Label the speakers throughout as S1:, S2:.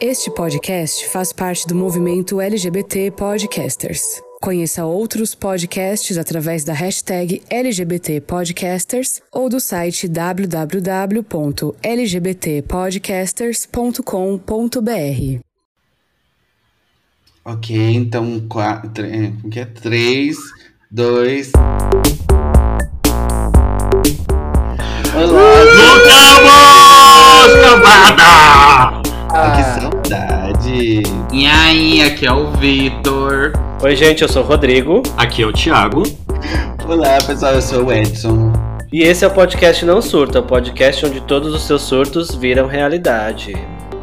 S1: Este podcast faz parte do movimento LGBT Podcasters. Conheça outros podcasts através da hashtag LGBT Podcasters ou do site www.lgbtpodcasters.com.br.
S2: Ok, então, quatro, é, que é? Três, dois. Olá!
S3: Voltamos, cambada!
S2: Ah, que saudade!
S3: E aí, aqui é o Vitor.
S4: Oi, gente, eu sou o Rodrigo.
S5: Aqui é o Thiago.
S2: Olá, pessoal, eu sou o Edson.
S4: E esse é o podcast Não Surta, o podcast onde todos os seus surtos viram realidade.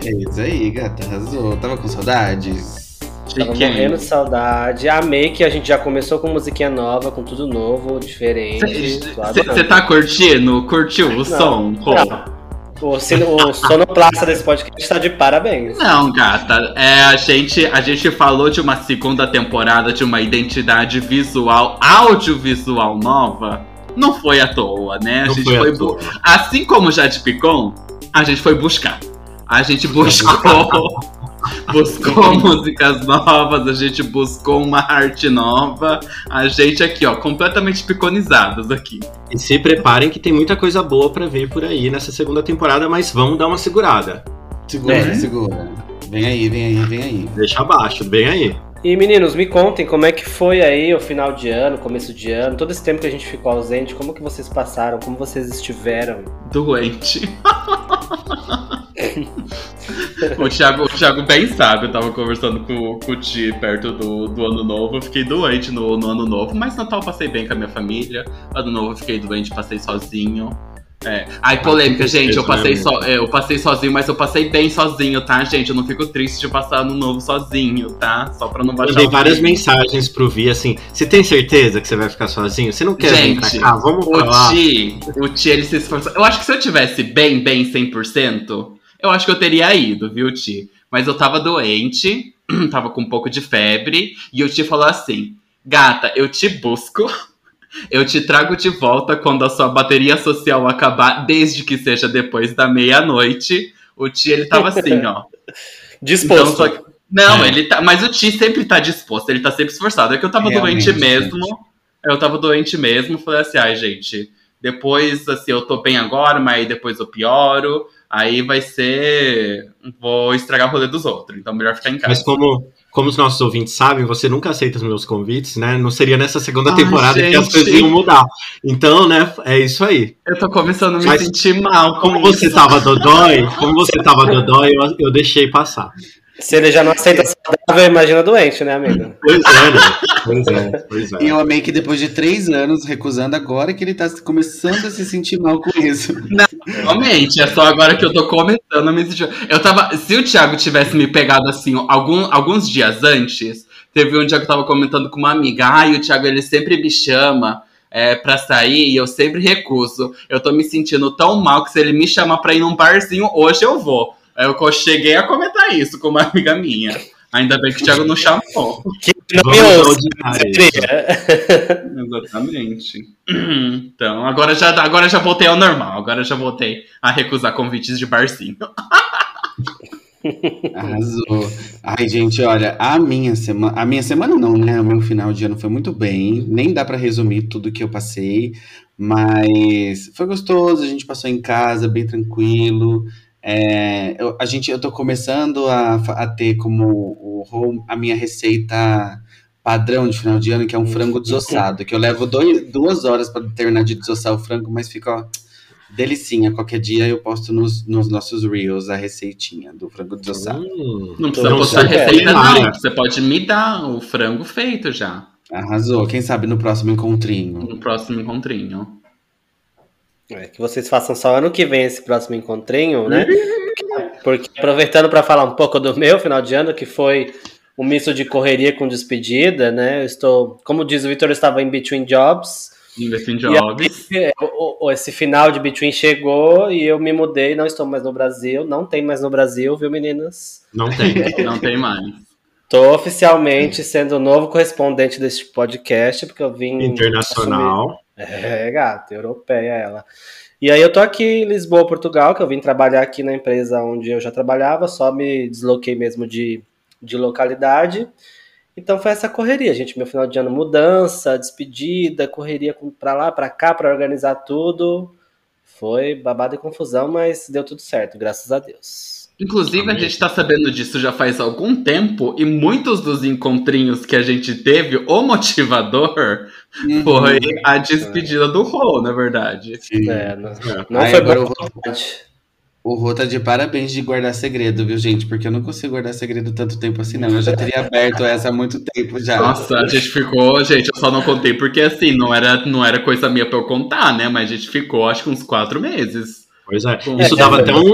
S2: É isso aí, gata, arrasou. Tava com saudades?
S4: Tava morrendo de saudade. Amei que a gente já começou com musiquinha nova, com tudo novo, diferente.
S3: Você tá curtindo? Curtiu o som? Pô.
S4: O, o sonoplasta desse podcast tá de parabéns.
S3: Não, gata. É, a, gente, a gente falou de uma segunda temporada de uma identidade visual, audiovisual nova. Não foi à toa, né? A
S5: Não
S3: gente
S5: foi
S3: foi. Assim como o Jade Picon, a gente foi buscar. A gente buscou. Buscou músicas novas, a gente buscou uma arte nova. A gente aqui, ó, completamente piconizados aqui.
S5: E se preparem que tem muita coisa boa pra vir por aí nessa segunda temporada, mas vamos dar uma segurada.
S2: Segura,
S4: É.
S2: segura. Vem aí, vem aí, vem aí.
S5: Deixa abaixo, bem aí.
S4: E meninos, me contem como é que foi aí o final de ano, começo de ano, todo esse tempo que a gente ficou ausente, como que vocês passaram, como vocês estiveram.
S3: Doente. o, Thiago, o Thiago bem sabe, eu tava conversando com, com o Ti perto do, do ano novo. Eu fiquei doente no, no ano novo, mas Natal eu passei bem com a minha família. Ano novo eu fiquei doente, passei sozinho. É. Ai, polêmica, gente. Eu passei,
S5: né,
S3: so, é, eu passei sozinho, mas eu passei bem sozinho, tá, gente? Eu não fico triste de passar ano novo sozinho, tá? Só pra não baixar
S5: Mandei
S3: o
S5: várias mensagens pro Vi assim: você tem certeza que você vai ficar sozinho? Você não quer vir
S3: Gente,
S5: pra cá? Vamos pra
S3: O
S5: lá.
S3: Ti, o Ti, ele se esforçou. Eu acho que se eu tivesse bem, bem 100%, eu acho que eu teria ido, viu, Ti? Mas eu tava doente, tava com um pouco de febre, e o Ti falou assim: Gata, eu te busco, eu te trago de volta quando a sua bateria social acabar, desde que seja depois da meia-noite. O Ti, ele tava assim, ó.
S4: Disposto.
S3: Então, que- Não,
S5: É.
S3: ele tá. Mas o Ti sempre tá disposto, ele tá sempre esforçado. É que eu tava
S2: Realmente,
S3: doente mesmo. Eu tava doente mesmo. Falei assim, ai, gente, depois, assim, eu tô bem agora, mas aí depois eu pioro. Aí vai ser. Vou estragar o rolê dos outros. Então melhor ficar em casa.
S5: Mas como, como os nossos ouvintes sabem, você nunca aceita os meus convites, né? Não seria nessa segunda
S3: Ai,
S5: temporada que as
S3: gente.
S5: coisas iam mudar. Então, né, é isso aí.
S3: Eu tô começando a me
S5: Mas
S3: sentir mal. Com
S5: Como você
S3: isso.
S5: tava dodói, como você tava dodói, eu, eu deixei passar.
S4: Se ele já não aceita saudável, imagina doente, né, amigo?
S5: Pois é, né? Pois é, pois é.
S2: E eu amei que depois de três anos recusando agora que ele tá começando a se sentir mal com isso.
S3: Realmente, é só agora que eu tô começando a me sentir. Eu tava. Se o Thiago tivesse me pegado assim, algum, alguns dias antes, teve um dia que eu tava comentando com uma amiga. Ai, o Thiago ele sempre me chama é, pra sair e eu sempre recuso. Eu tô me sentindo tão mal que se ele me chamar pra ir num barzinho, hoje eu vou. Aí Eu cheguei a comentar isso com uma amiga minha. Ainda bem que o Thiago não chamou.
S4: Que não me ouça.
S3: Exatamente. Então, agora já, agora já voltei ao normal. Agora já voltei a recusar convites de barzinho.
S2: Arrasou. Ai, gente, olha, a minha semana. A minha semana não, né? O meu final de ano foi muito bem. Nem dá pra resumir tudo que eu passei, mas foi gostoso. A gente passou em casa, bem tranquilo. É, eu, a gente, eu tô começando a, a ter como o home- a minha receita padrão de final de ano, que é um frango desossado, que eu levo dois, duas horas pra terminar de desossar o frango, mas fica ó, delicinha. Qualquer dia eu posto nos, nos nossos reels a receitinha do frango desossado.
S5: Hum,
S3: Não precisa
S4: Não
S3: postar receita, não.
S5: é.
S3: Você pode me dar o frango feito já.
S2: Arrasou. Quem sabe no próximo encontrinho.
S3: No próximo encontrinho.
S4: É, que vocês façam só ano que vem esse próximo encontrinho, né? Porque aproveitando para falar um pouco do meu final de ano, que foi um misto de correria com despedida, né? Eu estou, como diz o Vitor, eu estava em between jobs.
S3: Investing
S4: E
S3: Jobs.
S4: aí, o- esse final de between chegou e eu me mudei, não estou mais no Brasil, não tem mais no Brasil, viu, meninas?
S5: Não tem.
S3: Não tem mais.
S4: Tô oficialmente sendo o novo correspondente deste podcast, porque eu vim
S5: Internacional.
S4: É, gata, europeia ela. E aí eu tô aqui em Lisboa, Portugal, que eu vim trabalhar aqui na empresa onde eu já trabalhava, só me desloquei mesmo de, de localidade. Então foi essa correria, gente. Meu final de ano, mudança, despedida, correria pra lá, pra cá, pra organizar tudo. Foi babado e confusão, mas deu tudo certo, graças a Deus.
S3: Inclusive,
S5: Amém.
S3: a gente tá sabendo disso já faz algum tempo, e muitos dos encontrinhos que a gente teve, o motivador
S2: Uhum.
S3: foi a despedida do Rô, na verdade.
S2: Sim.
S4: É, não, não
S2: Aí
S4: foi
S2: agora vou-
S4: vontade.
S2: O Rô tá de parabéns de guardar segredo, viu, gente? Porque eu não consigo guardar segredo tanto tempo assim, não. Eu já teria aberto essa há muito tempo já.
S3: Nossa, a gente ficou, gente, eu só não contei porque assim, não era, não era coisa minha pra eu contar, né? Mas a gente ficou acho que uns quatro meses.
S5: Pois é. Isso
S4: É,
S5: dava até um,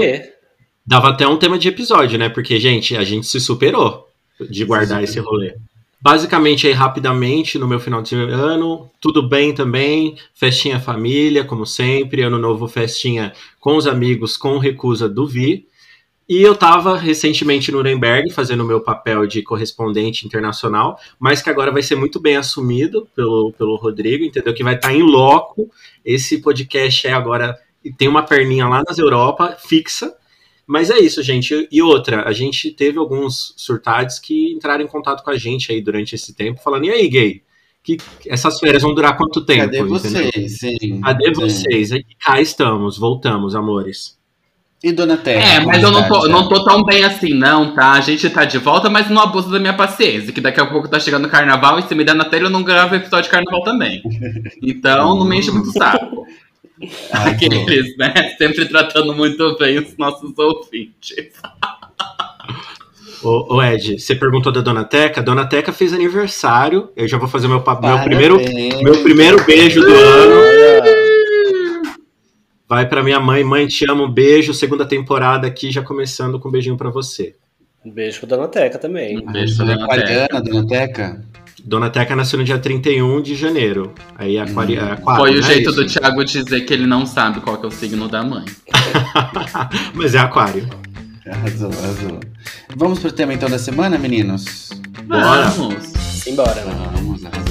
S5: dava até um tema de episódio, né? Porque, gente, a gente se superou de guardar esse rolê. Basicamente, aí, rapidamente, no meu final de ano, tudo bem também, festinha família, como sempre, ano novo, festinha com os amigos, com recusa do Vi. E eu tava recentemente em Nuremberg, fazendo o meu papel de correspondente internacional, mas que agora vai ser muito bem assumido pelo, pelo Rodrigo, entendeu? Que vai estar em loco. Esse podcast é agora, tem uma perninha lá nas Europa, fixa, mas é isso, gente. E outra, a gente teve alguns surtados que entraram em contato com a gente aí durante esse tempo, falando: e aí, gay? Que essas férias vão durar quanto tempo?
S2: Cadê
S5: entendeu?
S2: vocês? Sim.
S5: Cadê
S2: Sim.
S5: vocês? E cá estamos, voltamos, amores.
S2: E Dona Terra?
S3: É, mas eu não tô, não tô tão bem assim, não, tá? A gente tá de volta, mas não abusa da minha paciência, que daqui a pouco tá chegando o carnaval e se me der na telha eu não gravo episódio de carnaval também. Então não me enche muito o saco.
S2: Ah,
S3: Aqueles, né? Sempre tratando muito bem os nossos ouvintes.
S5: Ô, ô, Ed, você perguntou da Dona Teca. A Dona Teca fez aniversário. Eu já vou fazer meu, meu, primeiro, meu primeiro beijo do ano. Vai pra minha mãe. Mãe, te amo. Beijo. Segunda temporada aqui, já começando com um beijinho pra você.
S4: Um beijo pro Dona Teca também.
S3: Um beijo pra
S2: Você é
S3: Dona Teca.
S2: Dona Teca?
S5: Dona Teca nasceu no dia 31 de janeiro. Aí aquari...
S2: Hum.
S5: aquário,
S3: Foi o
S5: né?
S3: jeito
S5: Isso.
S3: do Thiago dizer que ele não sabe qual que é o signo da mãe.
S5: Mas é aquário.
S2: Arrasou, arrasou. Vamos pro tema então da semana, meninos?
S5: Bora.
S3: Vamos.
S4: Simbora, né?
S2: Vamos, arrasou.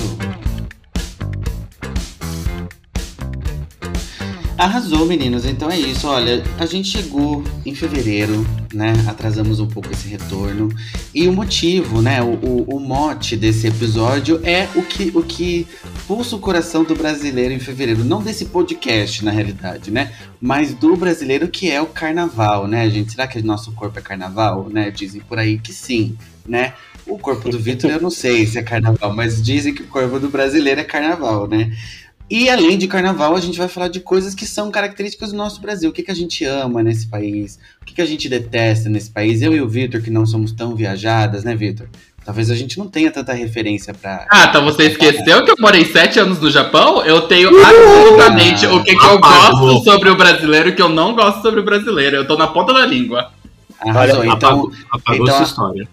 S2: Arrasou, meninos. Então é isso. Olha, a gente chegou em fevereiro, né? Atrasamos um pouco esse retorno. E o motivo, né? O, o, o mote desse episódio é o que, o que pulsa o coração do brasileiro em fevereiro. Não desse podcast, na realidade, né? Mas do brasileiro que é o carnaval, né, gente? Será que nosso corpo é carnaval, né? Dizem por aí que sim, né? O corpo do Vitor eu não sei se é carnaval, mas dizem que o corpo do brasileiro é carnaval, né? E além de carnaval, a gente vai falar de coisas que são características do nosso Brasil. O que, que a gente ama nesse país? O que, que a gente detesta nesse país? Eu e o Vitor, que não somos tão viajadas, né, Vitor? Talvez a gente não tenha tanta referência pra.
S3: Ah, tá. Você esqueceu que eu morei sete anos no Japão? Eu tenho absolutamente o que, que eu gosto sobre o brasileiro e o que eu não gosto sobre o brasileiro. Eu tô na ponta da língua.
S2: Arrasou.
S4: Olha,
S2: então,
S5: apagou apagou
S2: então-
S5: sua história.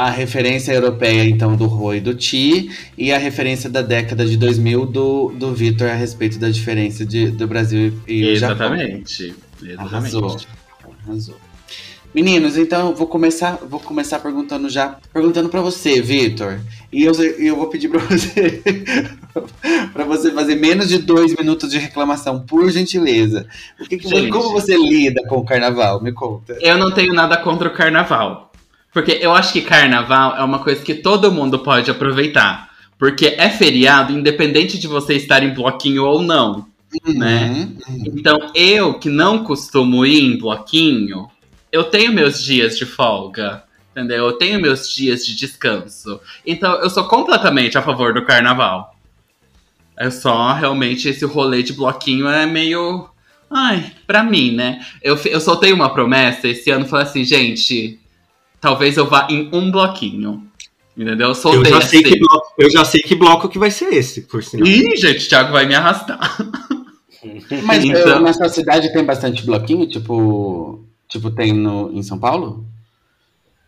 S2: A referência europeia, então, do Rô e do Ti, e a referência da década de 2000 do, do Vitor a respeito da diferença de, do Brasil e o Japão.
S3: Exatamente. Exatamente.
S2: Arrasou. Arrasou. Meninos, então eu vou começar, vou começar perguntando já, perguntando pra você, Vitor. E eu, eu vou pedir pra você para você fazer menos de dois minutos de reclamação, por gentileza. O que que
S3: Gente.
S2: como você lida com o carnaval? Me conta.
S3: Eu não tenho nada contra o carnaval. Porque eu acho que carnaval é uma coisa que todo mundo pode aproveitar. Porque é feriado, independente de você estar em bloquinho ou não. Né?
S2: Uhum.
S3: Então, eu que não costumo ir em bloquinho, eu tenho meus dias de folga. Entendeu? Eu tenho meus dias de descanso. Então, eu sou completamente a favor do carnaval. É só realmente esse rolê de bloquinho é meio. Ai, pra mim, né? Eu, eu soltei uma promessa esse ano, falei assim, gente, talvez eu vá em um bloquinho. Entendeu? Eu
S5: Eu
S3: soltei
S5: já, sei que bloco, eu já sei que bloco que vai ser esse, por sinal.
S3: Ih, gente, o Thiago vai me arrastar.
S2: Mas
S3: Então-
S2: eh, na sua cidade tem bastante bloquinho, tipo, tipo tem no, em São Paulo?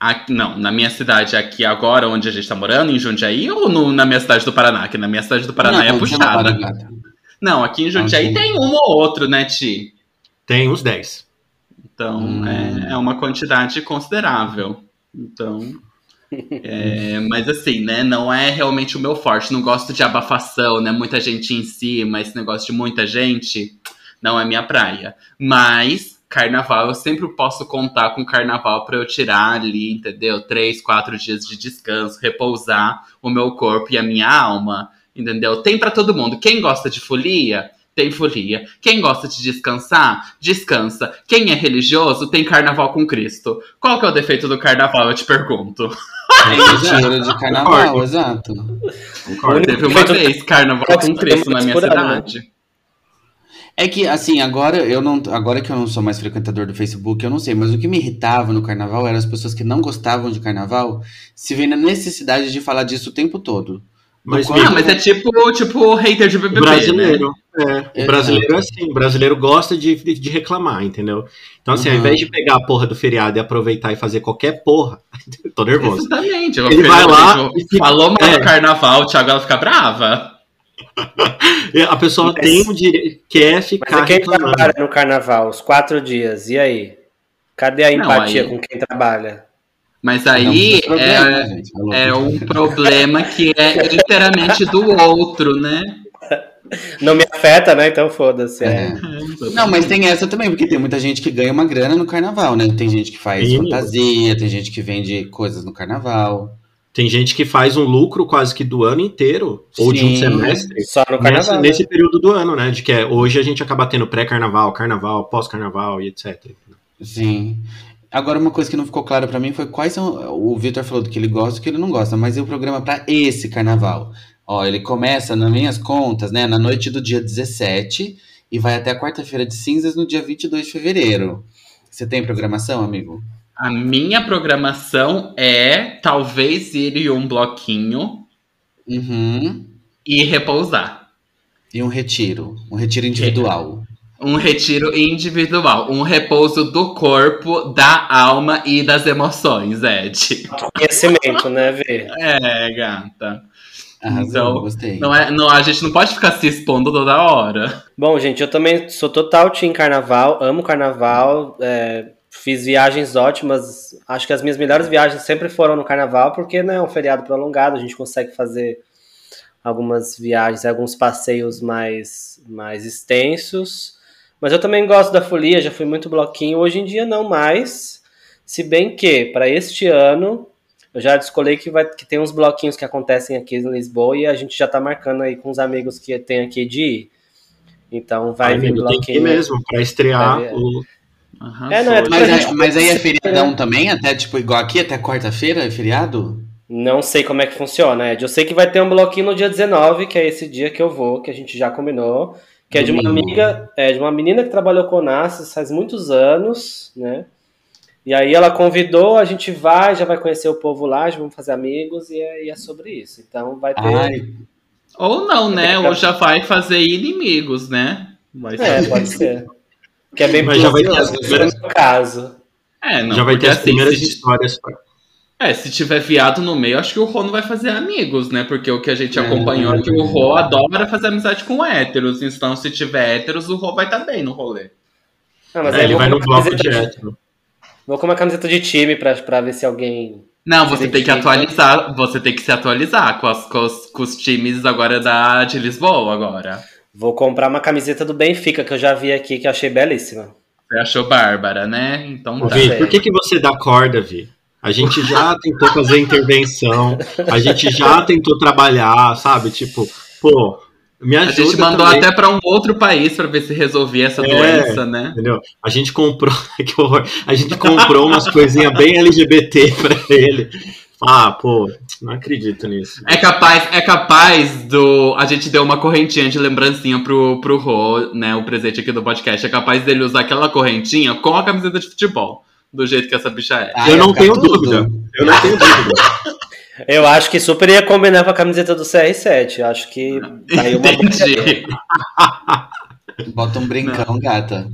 S3: Aqui, não, na minha cidade aqui agora, onde a gente tá morando, em Jundiaí, ou no- na minha cidade do Paraná? Que na minha cidade do Paraná
S2: Não,
S3: é
S2: não,
S3: puxada. Não, aqui em Jundiaí tem um ou outro, né, Ti?
S5: Tem uns 10.
S3: Então,
S2: Hum.
S3: é, é uma quantidade considerável. Então. é, mas assim, né? Não é realmente o meu forte. Não gosto de abafação, né? Muita gente em cima, esse negócio de muita gente. Não é minha praia. Mas carnaval, eu sempre posso contar com carnaval para eu tirar ali, entendeu? Três, quatro dias de descanso, repousar o meu corpo e a minha alma, entendeu? Tem para todo mundo. Quem gosta de folia, tem folia. Quem gosta de descansar, descansa. Quem é religioso, tem carnaval com Cristo. Qual que é o defeito do carnaval, eu te pergunto?
S2: É cheiro de carnaval,
S5: Concordo.
S2: exato.
S5: Concordo.
S3: Teve uma vez carnaval com Cristo na minha cidade.
S2: É que, assim, agora eu não. Agora que eu não sou mais frequentador do Facebook, eu não sei, mas o que me irritava no carnaval eram as pessoas que não gostavam de carnaval se vêem na necessidade de falar disso o tempo todo.
S5: Mas,
S3: Ah, mas é tipo, tipo hater de BBB,
S5: brasileiro,
S3: né?
S5: é, o brasileiro é assim, o brasileiro gosta de, de, de reclamar, entendeu? Então, assim, ao
S2: Uhum.
S5: invés de pegar a porra do feriado e aproveitar e fazer qualquer porra, tô nervoso.
S3: Exatamente.
S5: Ele vai lá e fica-
S3: Falou mal
S5: é.
S3: do carnaval, o Thiago ela fica brava.
S5: A pessoa
S4: Mas-
S5: tem o direito, quer
S4: Mas
S5: ficar
S4: e quem
S5: reclamando.
S4: trabalha no carnaval, os quatro dias, e aí? Cadê a
S3: Não,
S4: empatia
S3: aí-
S4: com quem trabalha?
S3: Mas aí
S2: tem problema,
S3: é,
S2: gente, alô.
S3: é um problema que é inteiramente do outro, né?
S4: Não me afeta, né? Então foda-se. É.
S2: É. Não, mas tem essa também, porque tem muita gente que ganha uma grana no carnaval, né? Tem gente que faz
S5: Sim.
S2: fantasia, tem gente que vende coisas no carnaval.
S5: Tem gente que faz um lucro quase que do ano inteiro, ou de um
S2: Sim.
S5: semestre,
S4: Só no
S5: nesse,
S4: carnaval. né?
S5: nesse período do ano, né? De que é, hoje a gente acaba tendo pré-carnaval, carnaval, pós-carnaval e etc.
S2: Sim. Agora, uma coisa que não ficou clara pra mim foi quais são. O Vitor falou do que ele gosta e do que ele não gosta, mas e o programa pra esse carnaval? Ó, ele começa, nas minhas contas, né, na noite do dia 17 e vai até a quarta-feira de cinzas no dia 22 de fevereiro. Você tem programação, amigo?
S3: A minha programação é talvez ir em um bloquinho
S2: Uhum.
S3: e repousar.
S2: E um retiro. Um retiro individual.
S3: Um retiro individual, um repouso do corpo, da alma e das emoções, Ed.
S4: Conhecimento, né, Vê?
S3: É, gata.
S2: Arrasou,
S3: Então,
S2: gostei.
S3: Não é, não, a gente não pode ficar se expondo toda hora.
S4: Bom, gente, eu também sou total team carnaval, amo carnaval, é, fiz viagens ótimas. Acho que as minhas melhores viagens sempre foram no carnaval, porque né, é um feriado prolongado, a gente consegue fazer algumas viagens, alguns passeios mais, mais extensos. Mas eu também gosto da folia, já fui muito bloquinho. Hoje em dia não mais. Se bem que, para este ano, eu já descolei que, vai, que tem uns bloquinhos que acontecem aqui em Lisboa e a gente já tá marcando aí com os amigos que tem aqui de ir. Então vai
S5: Ai,
S4: vir
S5: amigo, tem que ir
S4: bloquinho.
S5: mesmo, pra estrear
S4: Vai ver.
S5: o.
S4: É, não, é.
S2: Mas, é-
S4: gente-
S2: mas aí é feriadão também? Até, tipo, igual aqui, até quarta-feira é feriado?
S4: Não sei como é que funciona, Ed. Eu sei que vai ter um bloquinho no dia 19, que é esse dia que eu vou, que a gente já combinou. Que é de uma amiga, é de uma menina que trabalhou com o Nassis faz muitos anos, né? E aí ela convidou, a gente vai, já vai conhecer o povo lá, já vamos fazer amigos e é, e é sobre isso. Então vai ter.
S2: Ai,
S3: Ou não, né? Ou já vai fazer inimigos, né? Vai ser.
S4: É, pode ser. Que é bem
S5: Mas já vai ter as
S4: possível,
S5: primeiras-
S4: no caso.
S3: É, não,
S5: já vai ter as
S3: assim,
S5: primeiras histórias. pra-
S3: é, se tiver viado no meio, acho que o Rô não vai fazer amigos, né? Porque o que a gente
S2: É,
S3: acompanhou é que
S2: é.
S3: o Rô adora fazer amizade com héteros. Então, se tiver héteros, o Rô vai estar bem no rolê.
S4: Ah, mas
S5: É,
S4: aí
S5: ele vai
S4: com
S5: no
S4: uma
S5: bloco
S4: camiseta de-
S5: direto.
S4: Vou com uma camiseta de time pra, pra ver se alguém.
S3: Não, você tem que atualizar. Você tem que se atualizar com, as, com, os, com os times agora da, de Lisboa agora.
S4: Vou comprar uma camiseta do Benfica, que eu já vi aqui, que eu achei belíssima.
S3: Você achou bárbara, né? Então tá.
S5: Vi, por que, que você dá corda, Vi? A gente já tentou fazer intervenção, a gente já tentou trabalhar, sabe? Tipo, pô, me
S3: A
S5: ajuda
S3: gente mandou
S5: também,
S3: até pra um outro país pra ver se resolvia essa
S5: É.
S3: doença, né?
S5: Entendeu? A gente comprou, que horror, a gente comprou umas coisinhas bem LGBT pra ele. Ah, pô, não acredito nisso.
S3: É capaz, é capaz do. A gente deu uma correntinha de lembrancinha pro, pro Rô, né? O presente aqui do podcast. É capaz dele usar aquela correntinha com a camiseta de futebol. Do jeito que essa bicha é.
S2: ai,
S5: eu não
S2: fica
S5: tenho
S2: tudo.
S5: dúvida. Eu não tenho dúvida.
S4: Eu acho que super ia combinar com a camiseta do CR7. Eu acho que aí uma boa.
S2: Bota um brincão, gata.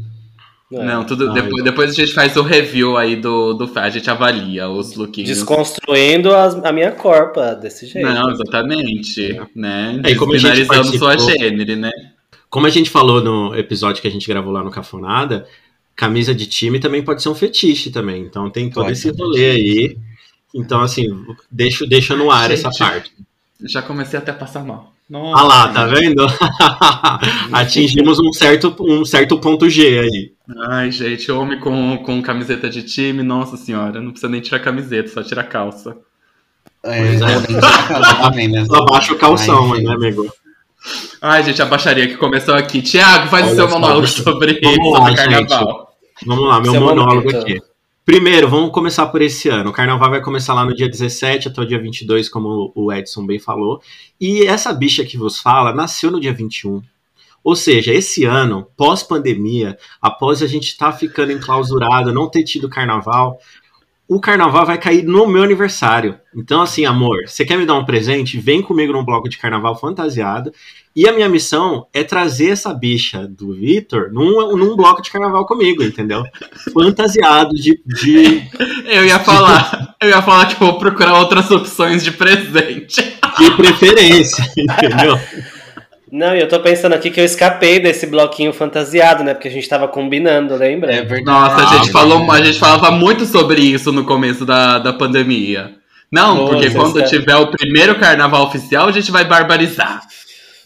S4: É.
S3: Não, tudo,
S5: Ai.
S3: depois, depois a gente faz o review aí do, do a gente avalia os lookinhos.
S4: Desconstruindo as- a minha corpa desse jeito.
S3: Não, exatamente. Né?
S5: É, e como
S3: Desbinarizando sua gênero, né?
S5: Como a gente falou no episódio que a gente gravou lá no Cafonada, camisa de time também pode ser um fetiche também. Então tem todo
S2: Pode
S5: esse
S2: ser um
S5: rolê aí. Então, assim, deixa, deixa no ar
S3: Gente.
S5: essa parte.
S3: Já comecei até a passar mal.
S5: Nossa. Ah lá, tá vendo? Atingimos um certo, um certo ponto G aí.
S3: Ai, gente, homem com, com camiseta de time, nossa senhora, não precisa nem tirar camiseta, só tira calça.
S2: É, é.
S5: Só abaixa o calção, Ai, né, amigo?
S3: Ai, gente, a baixaria que começou aqui. Tiago, faz Olha o seu monólogo sobre, Vamos lá, carnaval.
S5: Gente. Vamos lá, meu seu monólogo aqui. Primeiro, vamos começar por esse ano. O carnaval vai começar lá no dia 17 até o dia 22, como o Edson bem falou. E essa bicha que vos fala nasceu no dia 21. Ou seja, esse ano, pós-pandemia, após a gente estar tá ficando enclausurado, não ter tido carnaval, o carnaval vai cair no meu aniversário. Então, assim, amor, você quer me dar um presente? Vem comigo num bloco de carnaval fantasiado. E a minha missão é trazer essa bicha do Vitor num, num bloco de carnaval comigo, entendeu? Fantasiado de. de
S3: eu ia falar. eu ia falar que vou procurar outras opções de presente.
S5: De preferência, entendeu?
S4: Não, e eu tô pensando aqui que eu escapei desse bloquinho fantasiado, né? Porque a gente tava combinando, lembra?
S3: É verdade. Nossa, a gente, falou, a gente falava muito sobre isso no começo da, da pandemia. Não, Nossa, porque quando tiver o primeiro carnaval oficial, a gente vai barbarizar.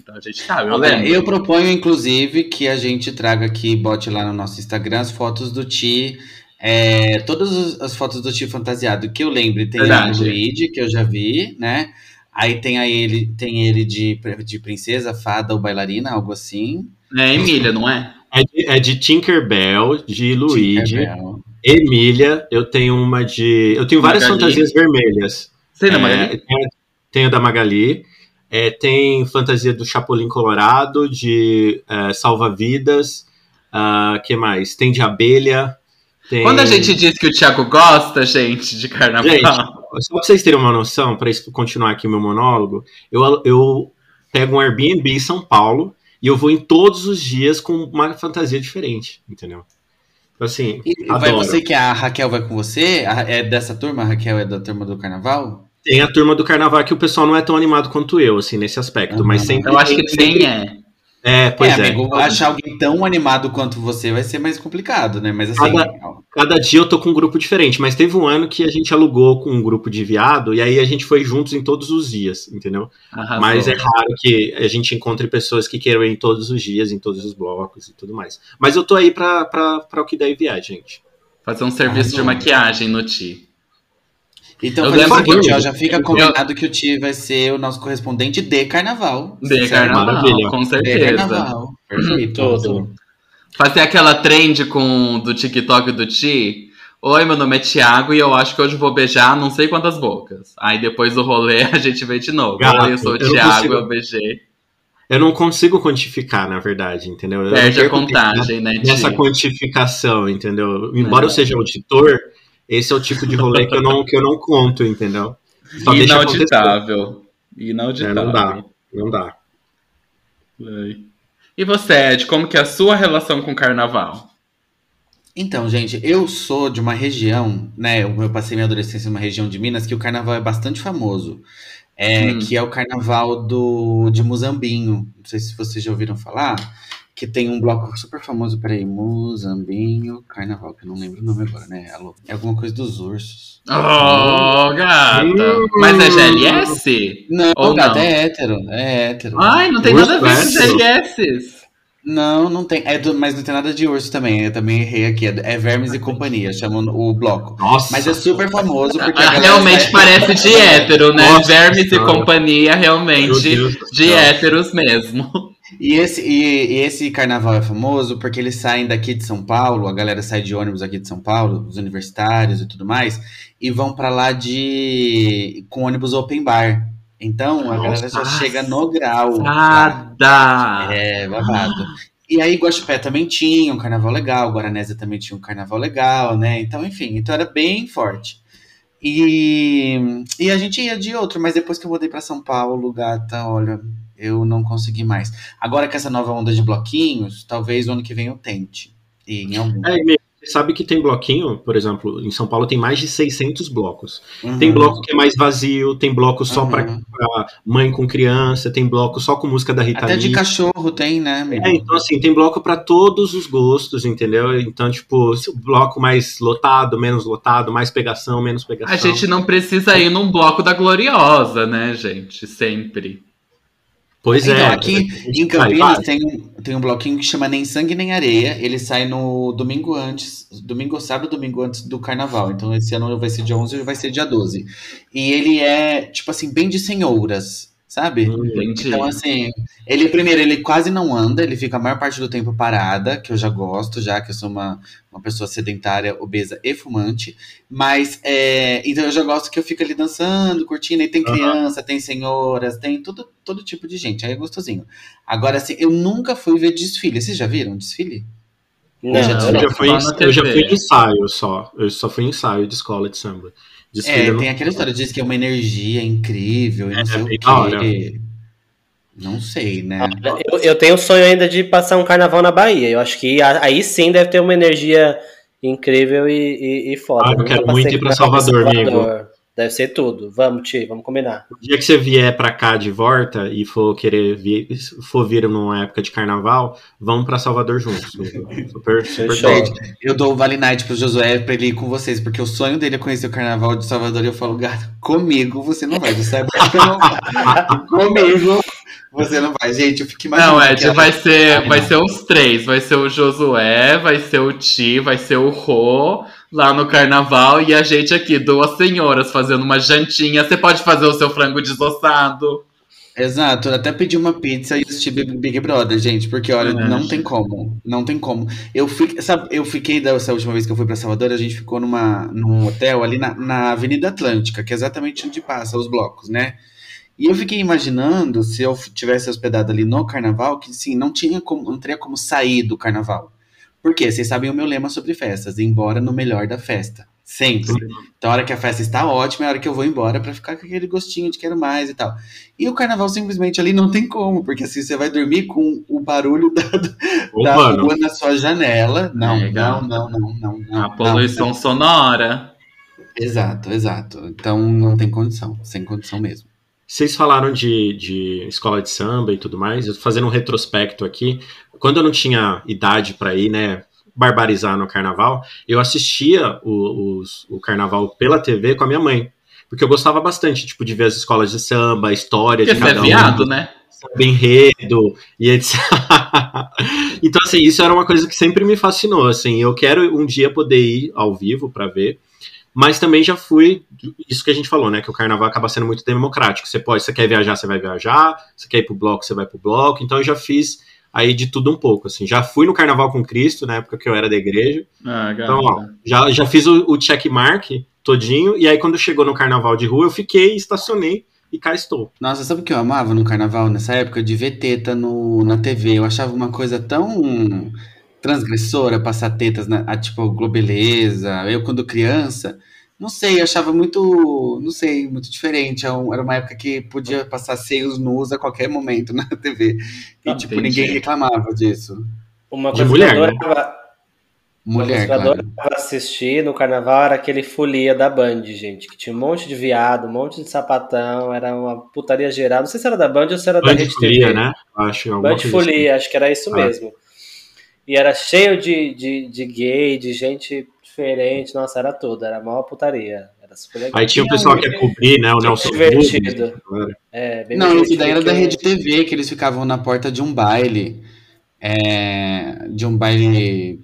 S3: Então a gente sabe, eu lembro.
S2: Eu proponho, inclusive, que a gente traga aqui, bote lá no nosso Instagram as fotos do Ti. É, todas as fotos do Ti fantasiado que eu lembro, tem o Luigi, que eu já vi, né? Aí tem aí ele, tem ele de, de princesa, fada ou bailarina, algo assim.
S3: É Emília, não é?
S5: É de, é de Tinkerbell, de Luigi. Tinkerbell. Emília, eu tenho uma de. Eu tenho várias Magali. fantasias vermelhas.
S3: Tem da é, Magali?
S5: Tenho, tenho da Magali. É, tem fantasia do Chapolin Colorado, de é, Salva-Vidas. Uh, que mais? Tem de abelha. Tem...
S3: Quando a gente diz que o Thiago gosta, gente, de carnaval. Gente,
S5: só pra vocês terem uma noção, para continuar aqui o meu monólogo, eu, eu pego um Airbnb em São Paulo e eu vou em todos os dias com uma fantasia diferente, entendeu? Então, assim,
S2: e vai você que a Raquel vai com você? É dessa turma? A Raquel é da turma do carnaval?
S5: Tem a turma do carnaval que o pessoal não é tão animado quanto eu, assim, nesse aspecto. Uhum. Mas sempre.
S3: Eu acho que tem, é.
S5: É, pois é. é.
S2: Amigo, achar alguém tão animado quanto você vai ser mais complicado, né? Mas assim.
S5: Cada, cada, dia eu tô com um grupo diferente, mas teve um ano que a gente alugou com um grupo de viado e aí a gente foi juntos em todos os dias, entendeu? Arrasou. Mas é raro que a gente encontre pessoas que queiram ir em todos os dias, em todos os blocos e tudo mais. Mas eu tô aí pra, pra, pra o que der e vier, gente.
S3: Fazer um serviço de maquiagem no Ti.
S2: Então, eu lembro seguinte, ó, já fica combinado eu... que o Ti vai ser o nosso correspondente de carnaval.
S3: De carnaval, Maravilha. com certeza. De carnaval. Perfeito. Tudo. Fazer aquela trend com do TikTok do Ti. Oi, meu nome é Thiago e eu acho que hoje vou beijar não sei quantas bocas. Aí depois do rolê a gente vê de novo. Gato, Oi, eu sou o Thiago, consigo... eu beijei.
S5: Eu não consigo quantificar, na verdade, entendeu?
S3: Perde a contagem, né,
S5: Nessa quantificação, entendeu? Embora é. eu seja auditor, esse é o tipo de rolê que eu não, que eu não conto, entendeu?
S3: Só Inauditável. Inauditável.
S5: É, não dá, não dá.
S3: E você, Ed, como que é a sua relação com o carnaval?
S2: Então, gente, eu sou de uma região, né? Eu passei minha adolescência numa região de Minas que o carnaval é bastante famoso. É, hum. Que é o carnaval do, de Muzambinho. Não sei se vocês já ouviram falar que tem um bloco super famoso, peraí, Muzambinho Carnaval, que eu não lembro o nome agora, né? Alô? É alguma coisa dos ursos.
S3: Oh, gata! Hum. Mas é GLS?
S2: Não, Ou gata, não? é hétero, é hétero.
S3: Ai, não tem Urso nada a ver com GLS.
S2: Não, não tem. É do, mas não tem nada de urso também. Eu também errei aqui. É, é Vermes e Companhia, chamam o bloco.
S5: Nossa.
S2: Mas é super famoso porque.
S3: Ah, realmente parece de hétero, né? Nossa, Vermes e Companhia, realmente de héteros mesmo.
S2: E esse, e, e, esse carnaval é famoso porque eles saem daqui de São Paulo, a galera sai de ônibus aqui de São Paulo, os universitários e tudo mais, e vão para lá de com ônibus open bar. Então a galera já chega no grau.
S3: Nada!
S2: É, babado. E aí Guaxupé também tinha um carnaval legal, Guaranésia também tinha um carnaval legal, né? Então, enfim, então era bem forte. E, e a gente ia de outro, mas depois que eu mudei para São Paulo, gata, olha, eu não consegui mais. Agora com essa nova onda de bloquinhos, talvez o ano que vem eu tente. E em algum.
S5: É, sabe que tem bloquinho, por exemplo, em São Paulo tem mais de 600 blocos.
S2: Uhum.
S5: Tem bloco que é mais vazio, tem bloco só
S2: Uhum.
S5: pra pra mãe com criança, tem bloco só com música da Rita
S2: Até de
S5: Lee.
S2: cachorro tem, né, amigo?
S5: É, então assim, tem bloco pra todos os gostos, entendeu? Então, tipo, bloco mais lotado, menos lotado, mais pegação, menos pegação.
S3: A gente não precisa ir num bloco da Gloriosa, né, gente? Sempre.
S5: Pois
S2: Então,
S5: é.
S2: aqui em Campinas
S5: vai.
S2: tem, um- tem um bloquinho que chama Nem Sangue Nem Areia. Ele sai no domingo antes, domingo sábado, domingo antes do carnaval. Então esse ano vai ser dia 11 ou vai ser dia 12. E ele é, tipo assim, bem de senhoras, sabe?
S5: Hum,
S3: Entendi.
S2: Então, assim, ele primeiro, ele quase não anda, ele fica a maior parte do tempo parada, que eu já gosto, já que eu sou uma, uma pessoa sedentária, obesa e fumante. Mas, é, então eu já gosto que eu fico ali dançando, curtindo, e tem criança, tem senhoras, tem todo, todo tipo de gente, aí é gostosinho. Agora, assim, eu nunca fui ver desfile. Vocês já viram desfile?
S4: Não,
S2: Eu já-
S4: eu
S5: já, fui, eu já fui ensaio só. Eu só fui ensaio de escola de samba. Desfile
S2: É,
S5: eu não-
S2: tem aquela história, diz que é uma energia incrível e não
S5: É,
S2: sei
S5: bem
S2: o
S5: da hora.
S2: quê. Não sei, né?
S4: Eu, eu tenho o sonho ainda de passar um carnaval na Bahia. Eu acho que aí sim deve ter uma energia incrível e, e, e foda.
S5: Ah, eu quero muito ir pra
S4: em
S5: Salvador, amigo.
S4: Deve ser tudo. Vamos, Ti, vamos combinar.
S5: O dia que você vier pra cá de volta e for querer vir, for vir numa época de carnaval, vamos pra Salvador juntos. Super, super.
S2: Gente, eu dou o Vale Night pro Josué pra ele ir com vocês, porque o sonho dele é conhecer o carnaval de Salvador. E eu falo, gato, comigo você não vai. Você sabe que você não vai. comigo você não vai. Gente, eu fico imaginando.
S3: Não, Ed,
S2: que ela-
S3: vai ser,
S2: Ai,
S3: vai ser os três. Vai ser o Josué, vai ser o Ti, vai ser o Rô lá no carnaval e a gente aqui, duas senhoras, fazendo uma jantinha. Você pode fazer o seu frango desossado.
S2: Exato, eu até pedi uma pizza e assisti Big Brother, gente, porque olha,
S3: É,
S2: não tem como, não tem como. Eu fiquei, sabe, eu fiquei dessa última vez que eu fui pra Salvador, a gente ficou numa, num hotel ali na, na Avenida Atlântica, que é exatamente onde passa os blocos, né? E eu fiquei imaginando se eu tivesse hospedado ali no carnaval, que sim, não tinha como, não teria como sair do carnaval. Por quê? Vocês sabem o meu lema sobre festas, ir embora no melhor da festa. Sempre. Então, a hora que a festa está ótima, é a hora que eu vou embora pra ficar com aquele gostinho de quero mais e tal. E o carnaval simplesmente ali não tem como, porque assim você vai dormir com o barulho da,
S5: Ô,
S2: da
S5: mano,
S2: rua na sua janela. Não,
S3: É,
S2: não, não, não, não, não.
S3: A poluição
S2: não.
S3: sonora.
S2: Exato, exato. Então não tem condição, sem condição mesmo.
S5: Vocês falaram de, de escola de samba e tudo mais. Eu tô fazendo um retrospecto aqui. Quando eu não tinha idade pra ir, né, barbarizar no carnaval, eu assistia o, os- o carnaval pela TV com a minha mãe. Porque eu gostava bastante, tipo, de ver as escolas de samba, a história
S3: Porque
S5: de
S3: é
S5: cada um.
S3: viado, né?
S5: samba enredo e etc. então, assim, isso era uma coisa que sempre me fascinou, assim, eu quero um dia poder ir ao vivo para ver, mas também já fui, isso que a gente falou, né, que o carnaval acaba sendo muito democrático, você pode, você quer viajar, você vai viajar, você quer ir pro bloco, você vai pro bloco, então eu já fiz aí de tudo um pouco, assim, já fui no Carnaval com Cristo, na época que eu era da igreja,
S3: Ah,
S5: então, ó, já, já fiz o, o checkmark todinho, e aí quando chegou no Carnaval de rua, eu fiquei, estacionei, e cá estou.
S2: Nossa, sabe o que eu amava no carnaval nessa época? De ver teta no, na TV. Eu achava uma coisa tão transgressora passar tetas na a, tipo Globeleza. Eu, quando criança, não sei, eu achava muito, não sei, muito diferente. Era um- era uma época que podia passar seios nus a qualquer momento na TV. E,
S3: Ah,
S2: tipo,
S3: entendi.
S2: ninguém reclamava disso.
S4: Uma
S5: De
S4: coisa
S5: mulher,
S4: que eu
S5: né?
S4: adorava, uma
S2: Mulher,
S4: eu
S2: claro.
S4: adorava assistir no carnaval era aquele folia da Band, gente. Que tinha um monte de viado, um monte de sapatão, era uma putaria geral. Não sei se era da Band ou se era da
S5: Band
S4: Rede
S5: Folia,
S4: TV.
S5: né? Acho,
S4: Band
S5: assim.
S4: Folia, acho que era isso
S5: Ah.
S4: mesmo. E era cheio de, de, de gay, de gente diferente. Nossa, era tudo. Era a maior putaria. Era super legal.
S5: Aí tinha o pessoal que ia cobrir, né? O Nelson
S4: divertido.
S5: Rubens,
S4: É, bem
S2: Não, isso daí era da Rede TV, que eles ficavam na porta de um baile, é, de um baile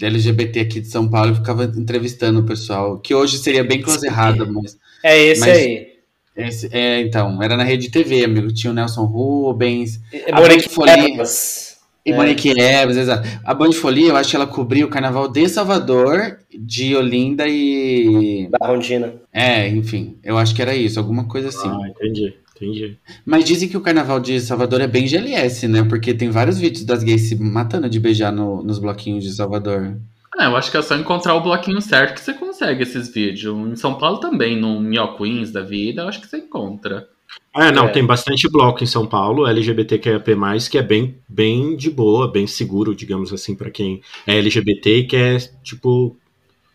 S2: LGBT aqui de São Paulo, e ficava entrevistando o pessoal, que hoje seria bem close errado, mas
S4: É esse
S2: Mas-
S4: aí.
S2: esse- é, então, era na Rede TV, amigo, tinha o Nelson Rubens,
S4: É
S2: A Folia. E
S4: É.
S2: Monique Evans, exato. A Band Folia, eu acho que ela cobria o carnaval de Salvador, de Olinda e...
S4: Da Rondina.
S2: É, enfim, eu acho que era isso, alguma coisa assim.
S5: Ah, entendi, entendi.
S2: Mas dizem que o carnaval de Salvador é bem GLS, né? Porque tem vários vídeos das gays se matando de beijar no- nos bloquinhos de Salvador.
S3: É, eu acho que é só encontrar o bloquinho certo que você consegue esses vídeos. Em São Paulo também, no Mio Queens da vida, eu acho que você encontra.
S5: É, não,
S4: É.
S5: tem bastante bloco em São Paulo, LGBTQIAP+, que é bem, bem de boa, bem seguro, digamos assim, pra quem é LGBT e quer, tipo,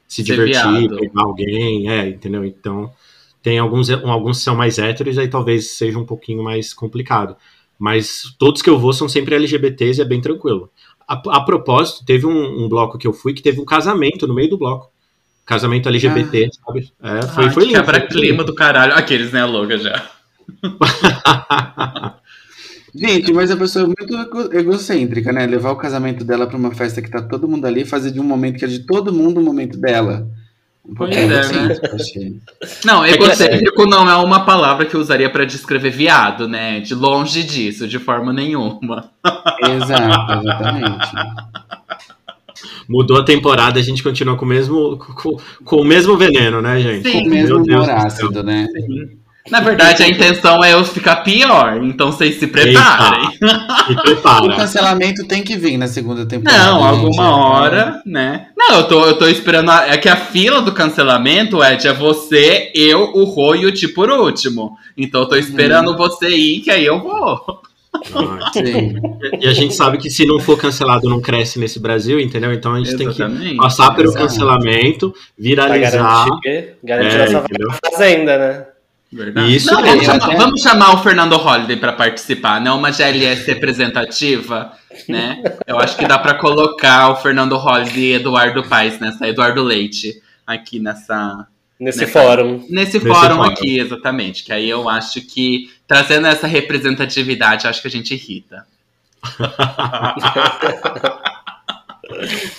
S5: se
S3: Ser
S5: divertir,
S3: viado.
S5: pegar alguém, é, entendeu? Então, tem alguns, alguns que são mais héteros, aí talvez seja um pouquinho mais complicado. Mas todos que eu vou são sempre LGBTs e é bem tranquilo. A, a propósito, teve um, um bloco que eu fui que teve um casamento no meio do bloco. Casamento LGBT, sabe? É, foi,
S3: Ai,
S5: foi lindo.
S3: Quebra-clima do caralho. Aqueles, né, louca já.
S2: Gente, mas a pessoa é muito ego- egocêntrica, né? Levar o casamento dela pra uma festa que tá todo mundo ali, fazer de um momento que é de todo mundo o momento dela. Um
S3: Pois é,
S2: achei.
S3: Não,
S4: que
S3: egocêntrico não é uma palavra que eu usaria pra descrever viado, né? De longe disso, de forma nenhuma.
S2: Exato, exatamente.
S5: Mudou a temporada, a gente continua com o mesmo, com, com o mesmo veneno, né, gente?
S3: Sim.
S2: O mesmo humor ácido, né?
S3: Na verdade, a intenção é eu ficar pior, então vocês se preparem.
S5: Se
S2: O
S5: prepara.
S2: cancelamento tem que vir na segunda temporada.
S3: Não,
S2: gente.
S3: alguma hora, né? Não, eu tô, eu tô esperando. a- é que a fila do cancelamento, Ed, é você, eu, o Rô e o Ti por último. Então eu tô esperando você ir, que aí eu vou.
S5: Ah,
S2: Sim.
S5: E a gente sabe que se não for cancelado, não cresce nesse Brasil, entendeu? Então a gente tem que
S3: Exatamente.
S5: passar pelo
S2: Exato.
S5: cancelamento,
S4: Pra
S5: viralizar.
S4: garantir, garantir
S5: É,
S4: nossa
S5: entendeu?
S4: fazenda, né?
S3: Verdade.
S5: Isso
S3: Não, vamos, chamar, vamos chamar o Fernando Holliday para participar, né? Uma GLS representativa, né? Eu acho que dá para colocar o Fernando Holliday e Eduardo Paes nessa, Eduardo Leite aqui nessa
S4: Nesse
S3: Nessa-
S4: fórum.
S3: nesse,
S5: Nesse
S3: fórum,
S5: fórum.
S3: aqui, exatamente. Que aí eu acho que trazendo essa representatividade, acho que a gente irrita.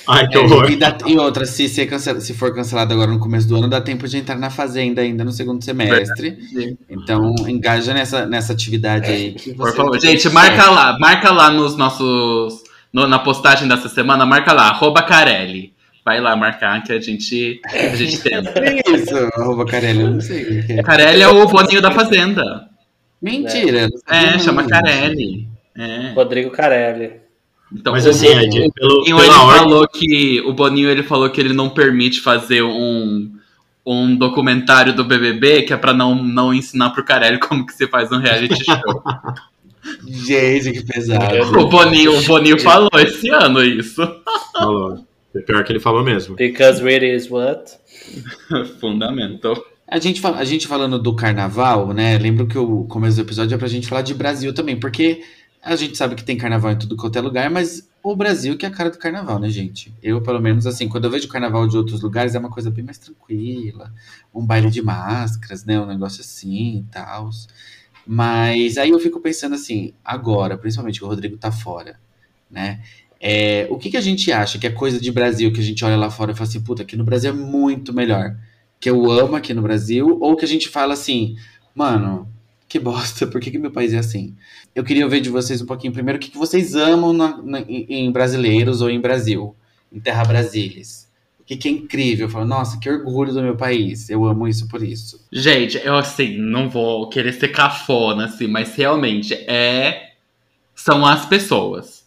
S5: Ai, que
S2: É,
S5: horror.
S2: e, dá- e outra, se, cancel- se for cancelado agora no começo do ano, dá tempo de entrar na fazenda ainda no segundo semestre. Então, engaja nessa, nessa atividade aí. Que
S3: Por favor, gente, marca lá, marca lá nos nossos. no- na postagem dessa semana, marca lá, arroba Carelli. Vai lá marcar que a gente, a gente tenta.
S2: Que isso, arroba Carelli, eu não sei é.
S3: Carelli é o Boninho da Fazenda.
S2: Mentira.
S3: É, chama. Carelli. É.
S4: Rodrigo Carelli.
S3: Então,
S5: Mas
S3: o
S5: assim, Ed, pelo,
S3: Boninho, ele
S5: ordem.
S3: falou que o Boninho ele falou que ele não permite fazer um, um documentário do BBB que é pra não, não ensinar pro Carelli como que se faz um reality show.
S2: Gente, que pesado.
S3: o Boninho, o Boninho falou esse ano isso.
S5: Falou. É Pior que ele falou mesmo.
S4: Because really is what?
S3: Fundamental.
S2: A gente, a gente falando do carnaval, né? Lembro que o começo do episódio é pra gente falar de Brasil também, porque a gente sabe que tem carnaval em tudo quanto é lugar, mas o Brasil que é a cara do carnaval, né, gente? Eu, pelo menos, assim, quando eu vejo carnaval de outros lugares, é uma coisa bem mais tranquila, um baile de máscaras, né? Um negócio assim e tal. Mas aí eu fico pensando assim, agora, principalmente que o Rodrigo tá fora, né? É, o que, que a gente acha que é coisa de Brasil, que a gente olha lá fora e fala assim, puta, aqui no Brasil é muito melhor que eu amo aqui no Brasil, ou que a gente fala assim, mano, que bosta, por que, que meu país é assim? Eu queria ouvir de vocês um pouquinho primeiro o que, que vocês amam na- na- em brasileiros ou em Brasil, em Terra Brasilis. O que, que é incrível? Eu falo, nossa, que orgulho do meu país, eu amo isso por isso.
S3: Gente, eu assim, não vou querer ser cafona, assim, mas realmente é. São as pessoas.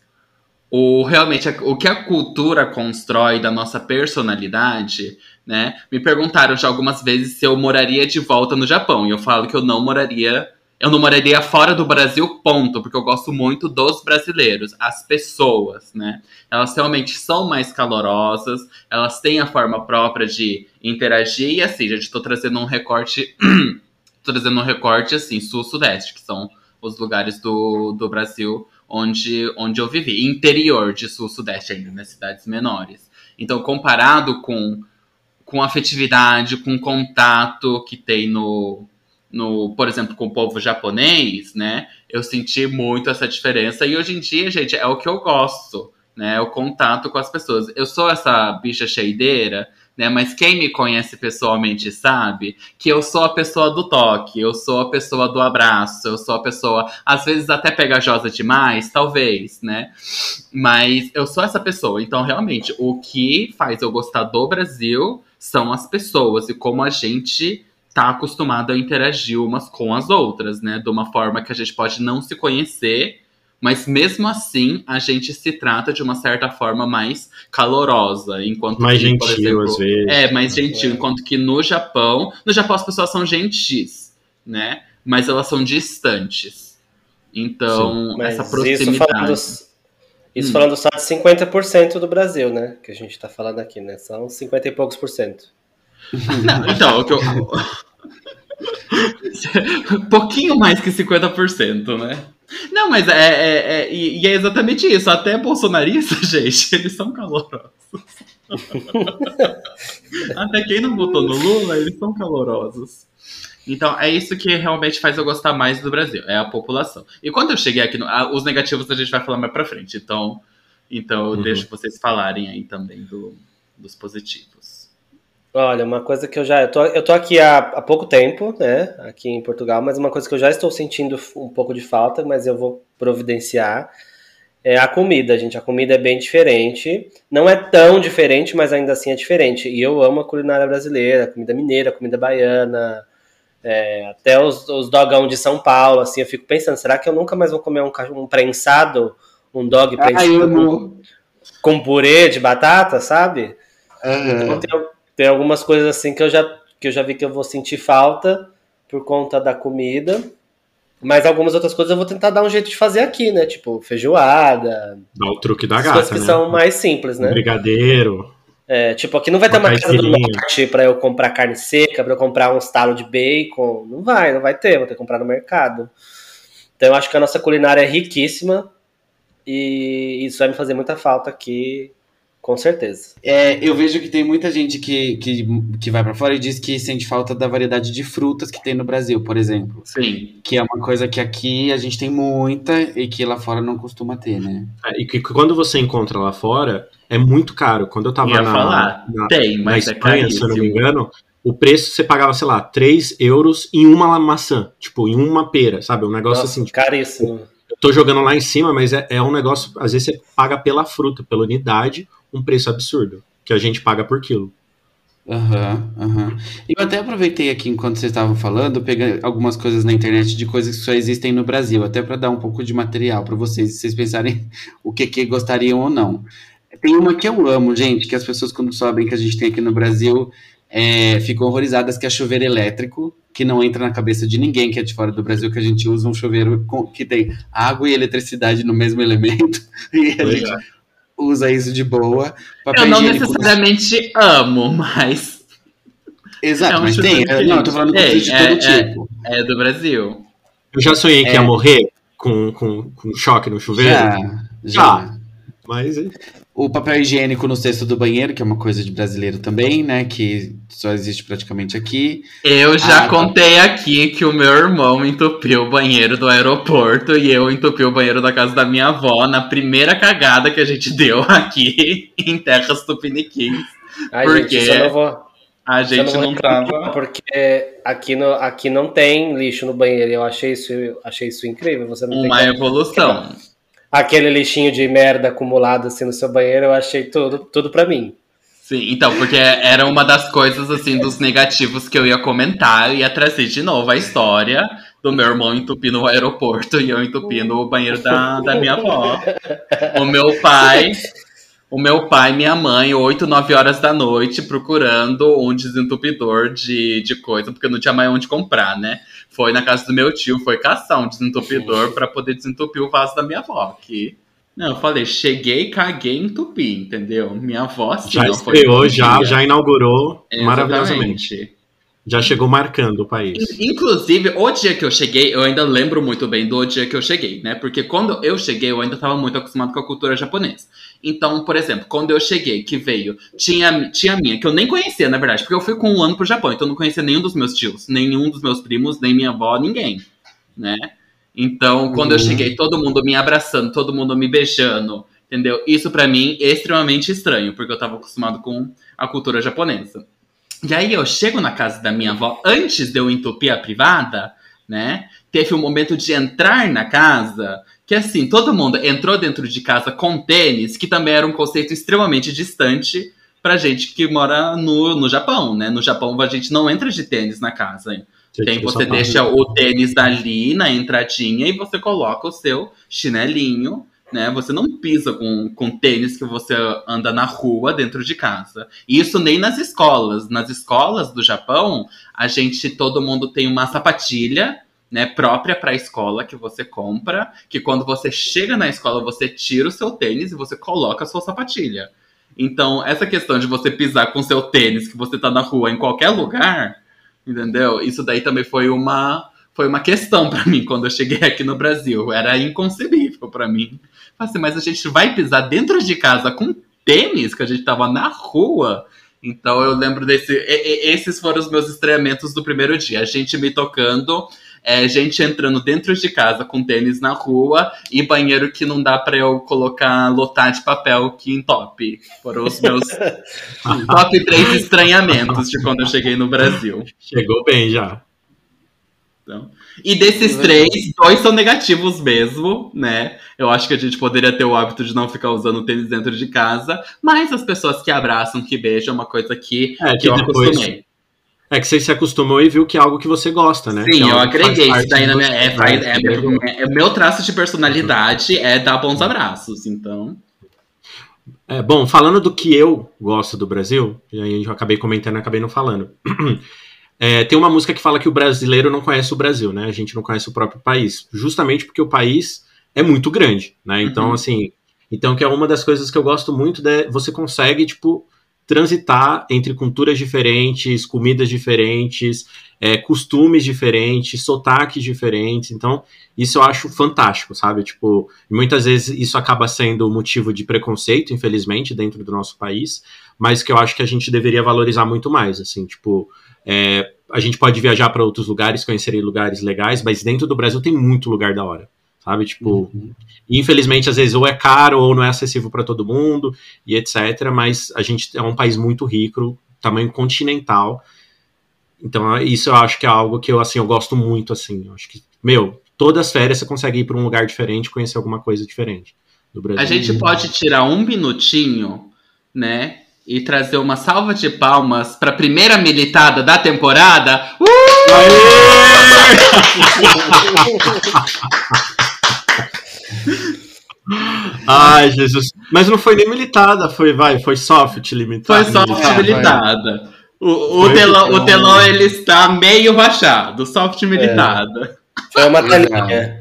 S3: O, realmente, o que a cultura constrói da nossa personalidade, né? Me perguntaram já algumas vezes se eu moraria de volta no Japão. E eu falo que eu não moraria. Eu não moraria fora do Brasil, ponto, porque eu gosto muito dos brasileiros, as pessoas, né? Elas realmente são mais calorosas, elas têm a forma própria de interagir, e assim, gente, tô trazendo um recorte. tô trazendo um recorte assim, sul-sudeste, que são os lugares do, do Brasil onde, onde eu vivi. Interior de sul-sudeste ainda, nas cidades menores. Então, comparado com, com afetividade, com contato que tem no, no, por exemplo, com o povo japonês, né? Eu senti muito essa diferença. E hoje em dia, gente, é o que eu gosto, né? É o contato com as pessoas. Eu sou essa bicha cheideira, né? Mas quem me conhece pessoalmente sabe que eu sou a pessoa do toque, eu sou a pessoa do abraço, eu sou a pessoa, às vezes até pegajosa demais, talvez, né? Mas eu sou essa pessoa. Então, realmente, o que faz eu gostar do Brasil são as pessoas e como a gente tá acostumado a interagir umas com as outras, né? De uma forma que a gente pode não se conhecer, mas mesmo assim a gente se trata de uma certa forma mais calorosa, enquanto
S5: Mais
S3: que, por
S5: gentil,
S3: exemplo,
S5: às vezes.
S3: é, mais gentil.
S4: É.
S3: Enquanto que no Japão, no Japão as pessoas são gentis, né? mas elas são distantes. Então,
S4: Mas
S3: essa
S4: Isso
S3: proximidade.
S4: Isso
S3: Hum.
S4: falando só de 50% do Brasil, né? Que a gente tá falando aqui, né? São 50 e poucos por cento.
S3: Não, então, o que eu. pouquinho mais que 50%, né? Não, mas é, é- é- e é exatamente isso. Até bolsonaristas, gente, eles são calorosos. Até quem não votou no Lula, eles são calorosos. Então, é isso que realmente faz eu gostar mais do Brasil, é a população. E quando eu cheguei aqui, no, ah, os negativos a gente vai falar mais pra frente. Então, então eu
S5: Uhum.
S3: deixo vocês falarem aí também do- dos positivos.
S4: Olha, uma coisa que eu já. Eu tô, eu tô aqui há, há pouco tempo, né? Aqui em Portugal, mas uma coisa que eu já estou sentindo um pouco de falta, mas eu vou providenciar. É a comida, gente. A comida é bem diferente. Não é tão diferente, mas ainda assim é diferente. E eu amo a culinária brasileira, a comida mineira, a comida baiana, é, até os, os dogão de São Paulo. Assim, eu fico pensando, será que eu nunca mais vou comer um, um prensado, um dog prensado
S2: eu
S4: com, com purê de batata, sabe?
S2: Aham.
S4: Então, tem, tem algumas coisas assim que eu, já, que eu já vi que eu vou sentir falta por conta da comida. Mas algumas outras coisas eu vou tentar dar um jeito de fazer aqui, né? Tipo, feijoada.
S5: Dá o truque da
S4: as
S5: gata,
S4: coisas que
S5: né?
S4: são mais simples, né?
S5: Brigadeiro.
S4: É, tipo, aqui não vai ter uma casa do norte pra eu comprar carne seca, pra eu comprar um estalo de bacon. Não vai, não vai ter, vou ter que comprar no mercado. Então eu acho que a nossa culinária é riquíssima e isso vai me fazer muita falta aqui, com certeza.
S2: É, eu vejo que tem muita gente que, que, que vai pra fora e diz que sente falta da variedade de frutas que tem no Brasil, por exemplo.
S3: Sim.
S2: Que é uma coisa que aqui a gente tem muita e que lá fora não costuma ter, né?
S5: É, E que quando você encontra lá fora, é muito caro. Quando eu tava
S3: Ia
S5: na,
S3: falar.
S5: na,
S3: Tem,
S5: na
S3: mas é
S5: Espanha, se eu não me engano, o preço você pagava, sei lá, 3 euros em uma maçã. Tipo, em uma pera, sabe? Um negócio
S4: Nossa,
S5: assim, tipo,
S4: caríssimo.
S5: eu tô jogando lá em cima, mas é, é um negócio, às vezes você paga pela fruta, pela unidade, um preço absurdo. Que a gente paga por quilo.
S2: Aham, aham. E Eu até aproveitei aqui enquanto vocês estavam falando, peguei algumas coisas na internet de coisas que só existem no Brasil, até para dar um pouco de material para vocês, se vocês pensarem o que, que gostariam ou não. Tem uma que eu amo, gente, que as pessoas quando sabem que a gente tem aqui no Brasil é, ficam horrorizadas, que é chuveiro elétrico, que não entra na cabeça de ninguém que é de fora do Brasil, que a gente usa um chuveiro com- que tem água e eletricidade no mesmo elemento, e a gente usa isso de boa. Papel
S3: Eu não necessariamente amo, mas
S2: Exato,
S3: É um
S2: mas tem. é, Não, eu tô falando
S3: Tem,
S2: de
S3: é,
S2: todo
S3: é.
S2: tipo.
S3: é do Brasil.
S5: Eu já sonhei que
S2: É.
S5: ia morrer com, com, com choque no chuveiro,
S2: Já, já.
S5: Já. mas
S2: O papel higiênico no cesto do banheiro, que é uma coisa de brasileiro também, né? Que só existe praticamente aqui.
S3: Eu já
S2: Ah, tá.
S3: contei aqui que o meu irmão entupiu o banheiro do aeroporto e eu entupi o banheiro da casa da minha avó na primeira cagada que a gente deu aqui em terras tupiniquins.
S4: Ai,
S3: Por
S4: gente, não vou.
S3: A gente não
S4: reclamar,
S3: tava.
S4: Porque aqui, no, aqui não tem lixo no banheiro. e Eu achei isso, eu achei isso incrível. Você não
S3: Uma evolução.
S4: Aquele lixinho de merda acumulado assim no seu banheiro, eu achei tudo, tudo pra mim.
S3: Sim, então, porque era uma das coisas, assim, dos negativos que eu ia comentar. Eu ia trazer de novo a história do meu irmão entupindo o aeroporto e eu entupindo o banheiro da, da minha avó. O meu pai, o meu pai e minha mãe, 8, 9 horas da noite, procurando um desentupidor de, de coisa, porque não tinha mais onde comprar, né? Foi na casa do meu tio, foi caçar um desentupidor pra poder desentupir o vaso da minha avó. Que, não, eu falei, cheguei, caguei, entupi, entendeu? Minha avó, sim,
S5: já
S3: não foi
S5: estreou, já, já inaugurou maravilhosamente. Já chegou marcando o país.
S3: Inclusive, o dia que eu cheguei, eu ainda lembro muito bem do dia que eu cheguei, né? Porque quando eu cheguei, eu ainda estava muito acostumado com a cultura japonesa. Então, por exemplo, quando eu cheguei, que veio, tinha, tinha minha, que eu nem conhecia, na verdade, porque eu fui com um ano pro Japão, então eu não conhecia nenhum dos meus tios, nenhum dos meus primos, nem minha avó, ninguém, né? Então, quando eu
S2: Uhum.
S3: cheguei, todo mundo me abraçando, todo mundo me beijando, entendeu? Isso pra mim é extremamente estranho, porque eu tava acostumado com a cultura japonesa. E aí eu chego na casa da minha avó, antes de eu entupir a privada, né? Teve um momento de entrar na casa, que assim, todo mundo entrou dentro de casa com tênis, que também era um conceito extremamente distante pra gente que mora no, no Japão, né? No Japão a gente não entra de tênis na casa. hein? Tem, você deixa o tênis ali na entradinha e você coloca o seu chinelinho, né? Você não pisa com, com tênis que você anda na rua dentro de casa. E Isso nem nas escolas. Nas escolas do Japão, a gente, todo mundo tem uma sapatilha, né, própria para a escola que você compra, que quando você chega na escola você tira o seu tênis e você coloca a sua sapatilha. Então, essa questão de você pisar com seu tênis que você tá na rua em qualquer lugar, entendeu? Isso daí também foi uma foi uma questão para mim quando eu cheguei aqui no Brasil. Era inconcebível para mim. Assim, mas a gente vai pisar dentro de casa com tênis que a gente tava na rua. Então eu lembro desse. esses foram os meus estreamentos do primeiro dia. A gente me tocando, é, gente entrando dentro de casa com tênis na rua e banheiro que não dá para eu colocar, lotar de papel aqui em top. Foram os meus top três estranhamentos de quando eu cheguei no Brasil.
S5: Chegou bem já.
S3: Então, e desses três, dois são negativos mesmo, né? Eu acho que a gente poderia ter o hábito de não ficar usando tênis dentro de casa, mas as pessoas que abraçam, que beijam, é uma coisa que,
S5: é, que,
S3: que eu depois... acostumei.
S5: É que você se acostumou e viu que é algo que você gosta, né?
S3: Sim,
S5: é
S3: eu agreguei isso daí na minha. É, faz, é, é, meu traço de personalidade é dar bons abraços, então.
S5: É, bom, falando do que eu gosto do Brasil, e aí eu acabei comentando, acabei não falando. É, tem uma música que fala que o brasileiro não conhece o Brasil, né? A gente não conhece o próprio país, justamente porque o país é muito grande, né? Então, uhum. assim, então que é uma das coisas que eu gosto muito, de, você consegue, tipo, transitar entre culturas diferentes, comidas diferentes, é, costumes diferentes, sotaques diferentes. Então, isso eu acho fantástico, sabe? Tipo, muitas vezes isso acaba sendo motivo de preconceito, infelizmente, dentro do nosso país, mas que eu acho que a gente deveria valorizar muito mais, assim, tipo, é, a gente pode viajar para outros lugares, conhecer lugares legais, mas dentro do Brasil tem muito lugar da hora, sabe? Tipo, uhum. infelizmente às vezes ou é caro ou não é acessível para todo mundo e etc. Mas a gente é um país muito rico, tamanho continental. Então isso eu acho que é algo que eu assim eu gosto muito assim. Eu acho que meu, todas as férias você consegue ir para um lugar diferente, conhecer alguma coisa diferente do Brasil.
S3: A gente pode tirar um minutinho, né? E trazer uma salva de palmas para a primeira militada da temporada. Uh!
S5: Ai, Jesus. Mas não foi nem militada, foi, vai, foi soft limitada.
S3: Foi soft é, militada. O, o, o ele está meio baixado, soft militada.
S4: É. Foi uma telinha.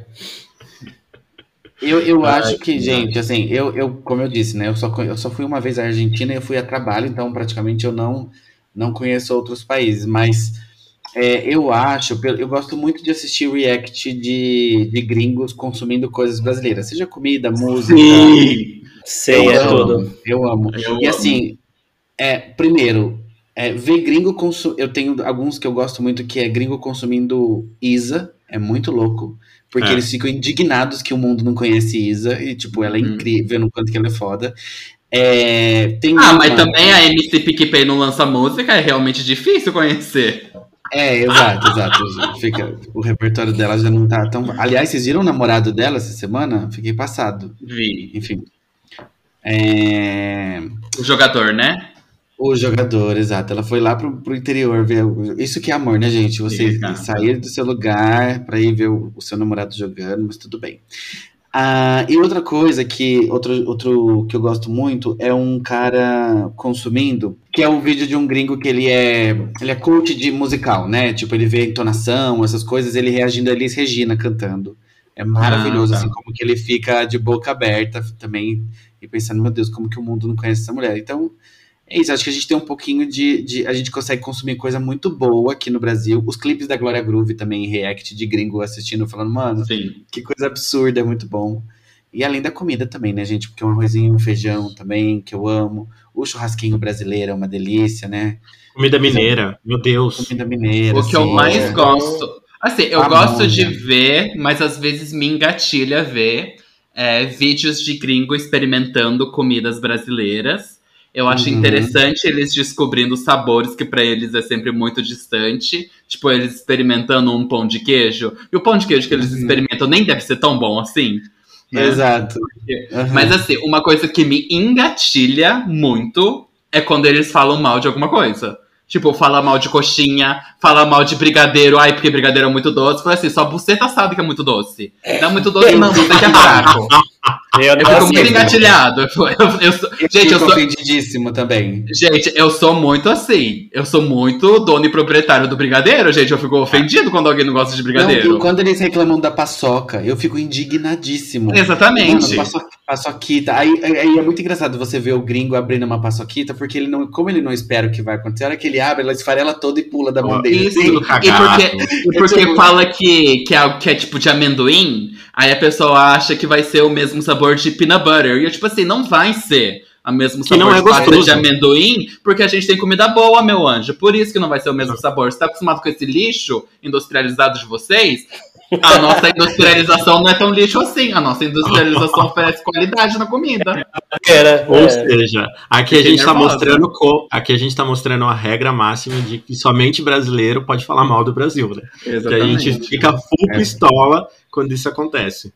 S2: Eu, eu acho que, gente, assim, eu, eu, como eu disse, né? Eu só, eu só fui uma vez à Argentina e eu fui a trabalho, então praticamente eu não, não conheço outros países, mas é, eu acho, eu gosto muito de assistir react de, de gringos consumindo coisas brasileiras, seja comida, música.
S4: Sim, sei,
S2: é
S4: amo, tudo.
S2: Eu amo. Eu e assim, é, primeiro, é, ver gringo consumir. Eu tenho alguns que eu gosto muito que é gringo consumindo Isa, é muito louco. Porque é. eles ficam indignados que o mundo não conhece Isa. E, tipo, ela é incrível no quanto que ela é foda. É,
S3: tem ah, uma... mas também a MC PicPay não lança música, é realmente difícil conhecer.
S2: É, exato, exato. Fica, o repertório dela já não tá tão. Aliás, vocês viram o namorado dela essa semana? Fiquei passado.
S3: Vi.
S2: Enfim. É...
S3: O jogador, né?
S2: O jogador, exato. Ela foi lá pro, pro interior ver. Isso que é amor, né, gente? Você sair do seu lugar para ir ver o, o, seu namorado jogando, mas tudo bem. Ah, e outra coisa que outro, outro que eu gosto muito é um cara consumindo, que é um vídeo de um gringo que ele é ele é coach de musical, né? Tipo, ele vê entonação, essas coisas, ele reagindo a Elis Regina cantando. É maravilhoso, ah, tá. assim, como que ele fica de boca aberta também e pensando, meu Deus, como que o mundo não conhece essa mulher. Então, é isso, acho que a gente tem um pouquinho de, de, A gente consegue consumir coisa muito boa aqui no Brasil. Os clipes da Glória Groove também, react de gringo assistindo, falando, mano,
S3: Sim.
S2: que coisa absurda, é muito bom. E além da comida também, né, gente? Porque um arrozinho, um feijão também, que eu amo. O churrasquinho brasileiro é uma delícia, né?
S5: Comida mineira, meu Deus.
S2: Comida mineira.
S3: O que eu mais é. gosto. Assim, eu gosto de ver, mas às vezes me engatilha ver é, vídeos de gringo experimentando comidas brasileiras. Eu acho uhum. interessante eles descobrindo sabores que para eles é sempre muito distante. Tipo, eles experimentando um pão de queijo. E o pão de queijo que eles uhum. experimentam nem deve ser tão bom assim.
S2: Né? Exato.
S3: Uhum. Mas assim, uma coisa que me engatilha muito é quando eles falam mal de alguma coisa. Tipo, fala mal de coxinha, fala mal de brigadeiro, ai, porque brigadeiro é muito doce. Falei assim, só buceta sabe que é muito doce. Não é muito doce, não, você que é fraco.
S4: Eu
S3: Eu
S4: não
S3: fico muito engatilhado. Eu, eu- eu sou- gente, eu
S2: fico
S3: sou,
S2: ofendidíssimo também.
S3: gente, eu sou muito assim. Eu sou muito dono e proprietário do brigadeiro, gente. Eu fico ofendido quando alguém não gosta de brigadeiro.
S2: Não, quando eles reclamam da paçoca, eu fico indignadíssimo.
S3: Exatamente.
S2: Mano, paço- paçoquita. Aí, aí é muito engraçado você ver o gringo abrindo uma paçoquita, porque ele não, como ele não espera o que vai acontecer, a hora que ele abre, ela esfarela toda e pula da mão dele.
S3: Isso,
S2: Assim,
S3: e porque, e porque fala que, que, é, que é tipo de amendoim, aí a pessoa acha que vai ser o mesmo sabor de peanut butter. E eu, tipo assim, não vai ser o mesmo
S5: Que
S3: sabor
S5: não é
S3: de
S5: gostoso.
S3: de amendoim, porque a gente tem comida boa, meu anjo. Por isso que não vai ser o mesmo sabor. Você tá acostumado com esse lixo industrializado de vocês? A nossa industrialização não é tão lixo assim. A nossa industrialização oferece qualidade na comida.
S4: Era,
S5: Ou
S4: é.
S5: seja, aqui a gente tá
S3: nervosa.
S5: mostrando co- aqui a gente tá mostrando a regra máxima de que somente brasileiro pode falar mal do Brasil, né? Que a gente fica full
S2: É.
S5: pistola quando isso acontece.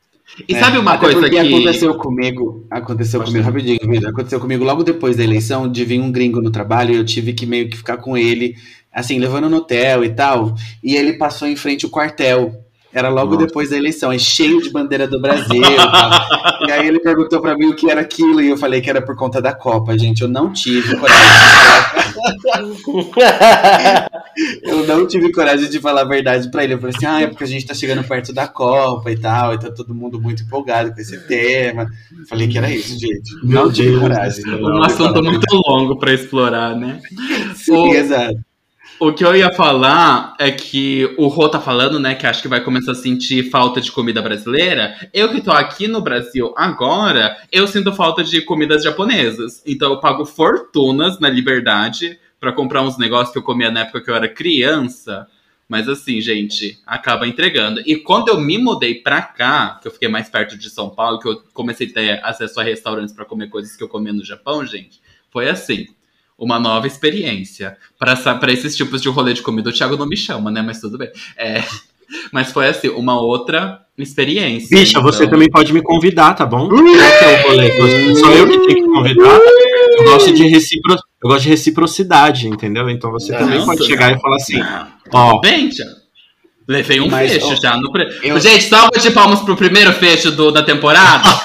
S3: E sabe uma
S2: É,
S3: coisa que.
S2: aconteceu comigo, aconteceu comigo, rapidinho, vida, aconteceu comigo logo depois da eleição, de vir um gringo no trabalho e eu tive que meio que ficar com ele, assim, levando no hotel e tal, e ele passou em frente ao quartel. Era logo
S5: Nossa.
S2: depois da eleição, é cheio de bandeira do Brasil. e tal. e aí ele perguntou pra mim o que era aquilo e eu falei que era por conta da Copa, gente. Eu não tive coragem de falar. Eu não tive coragem de falar a verdade pra ele. Eu falei assim: ah, é porque a gente tá chegando perto da Copa e tal, e tá todo mundo muito empolgado com esse tema. Falei que era isso, gente.
S5: Meu
S2: não tive
S5: Deus
S2: coragem.
S3: Um assunto muito longo pra explorar, né?
S2: Sim,
S3: O-
S2: exato.
S3: O que eu ia falar é que o Rô tá falando, né, que acho que vai começar a sentir falta de comida brasileira. Eu que tô aqui no Brasil agora, eu sinto falta de comidas japonesas. Então eu pago fortunas na Liberdade pra comprar uns negócios que eu comia na época que eu era criança. Mas assim, gente, acaba entregando. E quando eu me mudei pra cá, que eu fiquei mais perto de São Paulo, que eu comecei a ter acesso a restaurantes pra comer coisas que eu comia no Japão, gente, foi assim. Uma nova experiência. Pra esses tipos de rolê de comida, o Thiago não me chama, né? Mas tudo bem. É, mas foi assim, uma outra experiência.
S5: Bicha, você
S3: Então,
S5: também pode me convidar, tá bom? Qual que é o rolê? Eu- Só eu que tenho que convidar. Eu gosto de, recipro... eu gosto de reciprocidade, entendeu? Então você
S4: Não,
S5: também pode
S3: tudo.
S5: chegar e falar assim,
S3: Ah,
S5: ó,
S3: Bem, Thiago. Levei um
S2: Mas,
S3: fecho
S2: ó,
S3: já no. Pre...
S2: eu-
S3: Gente, salva de palmas pro primeiro fecho do, da temporada.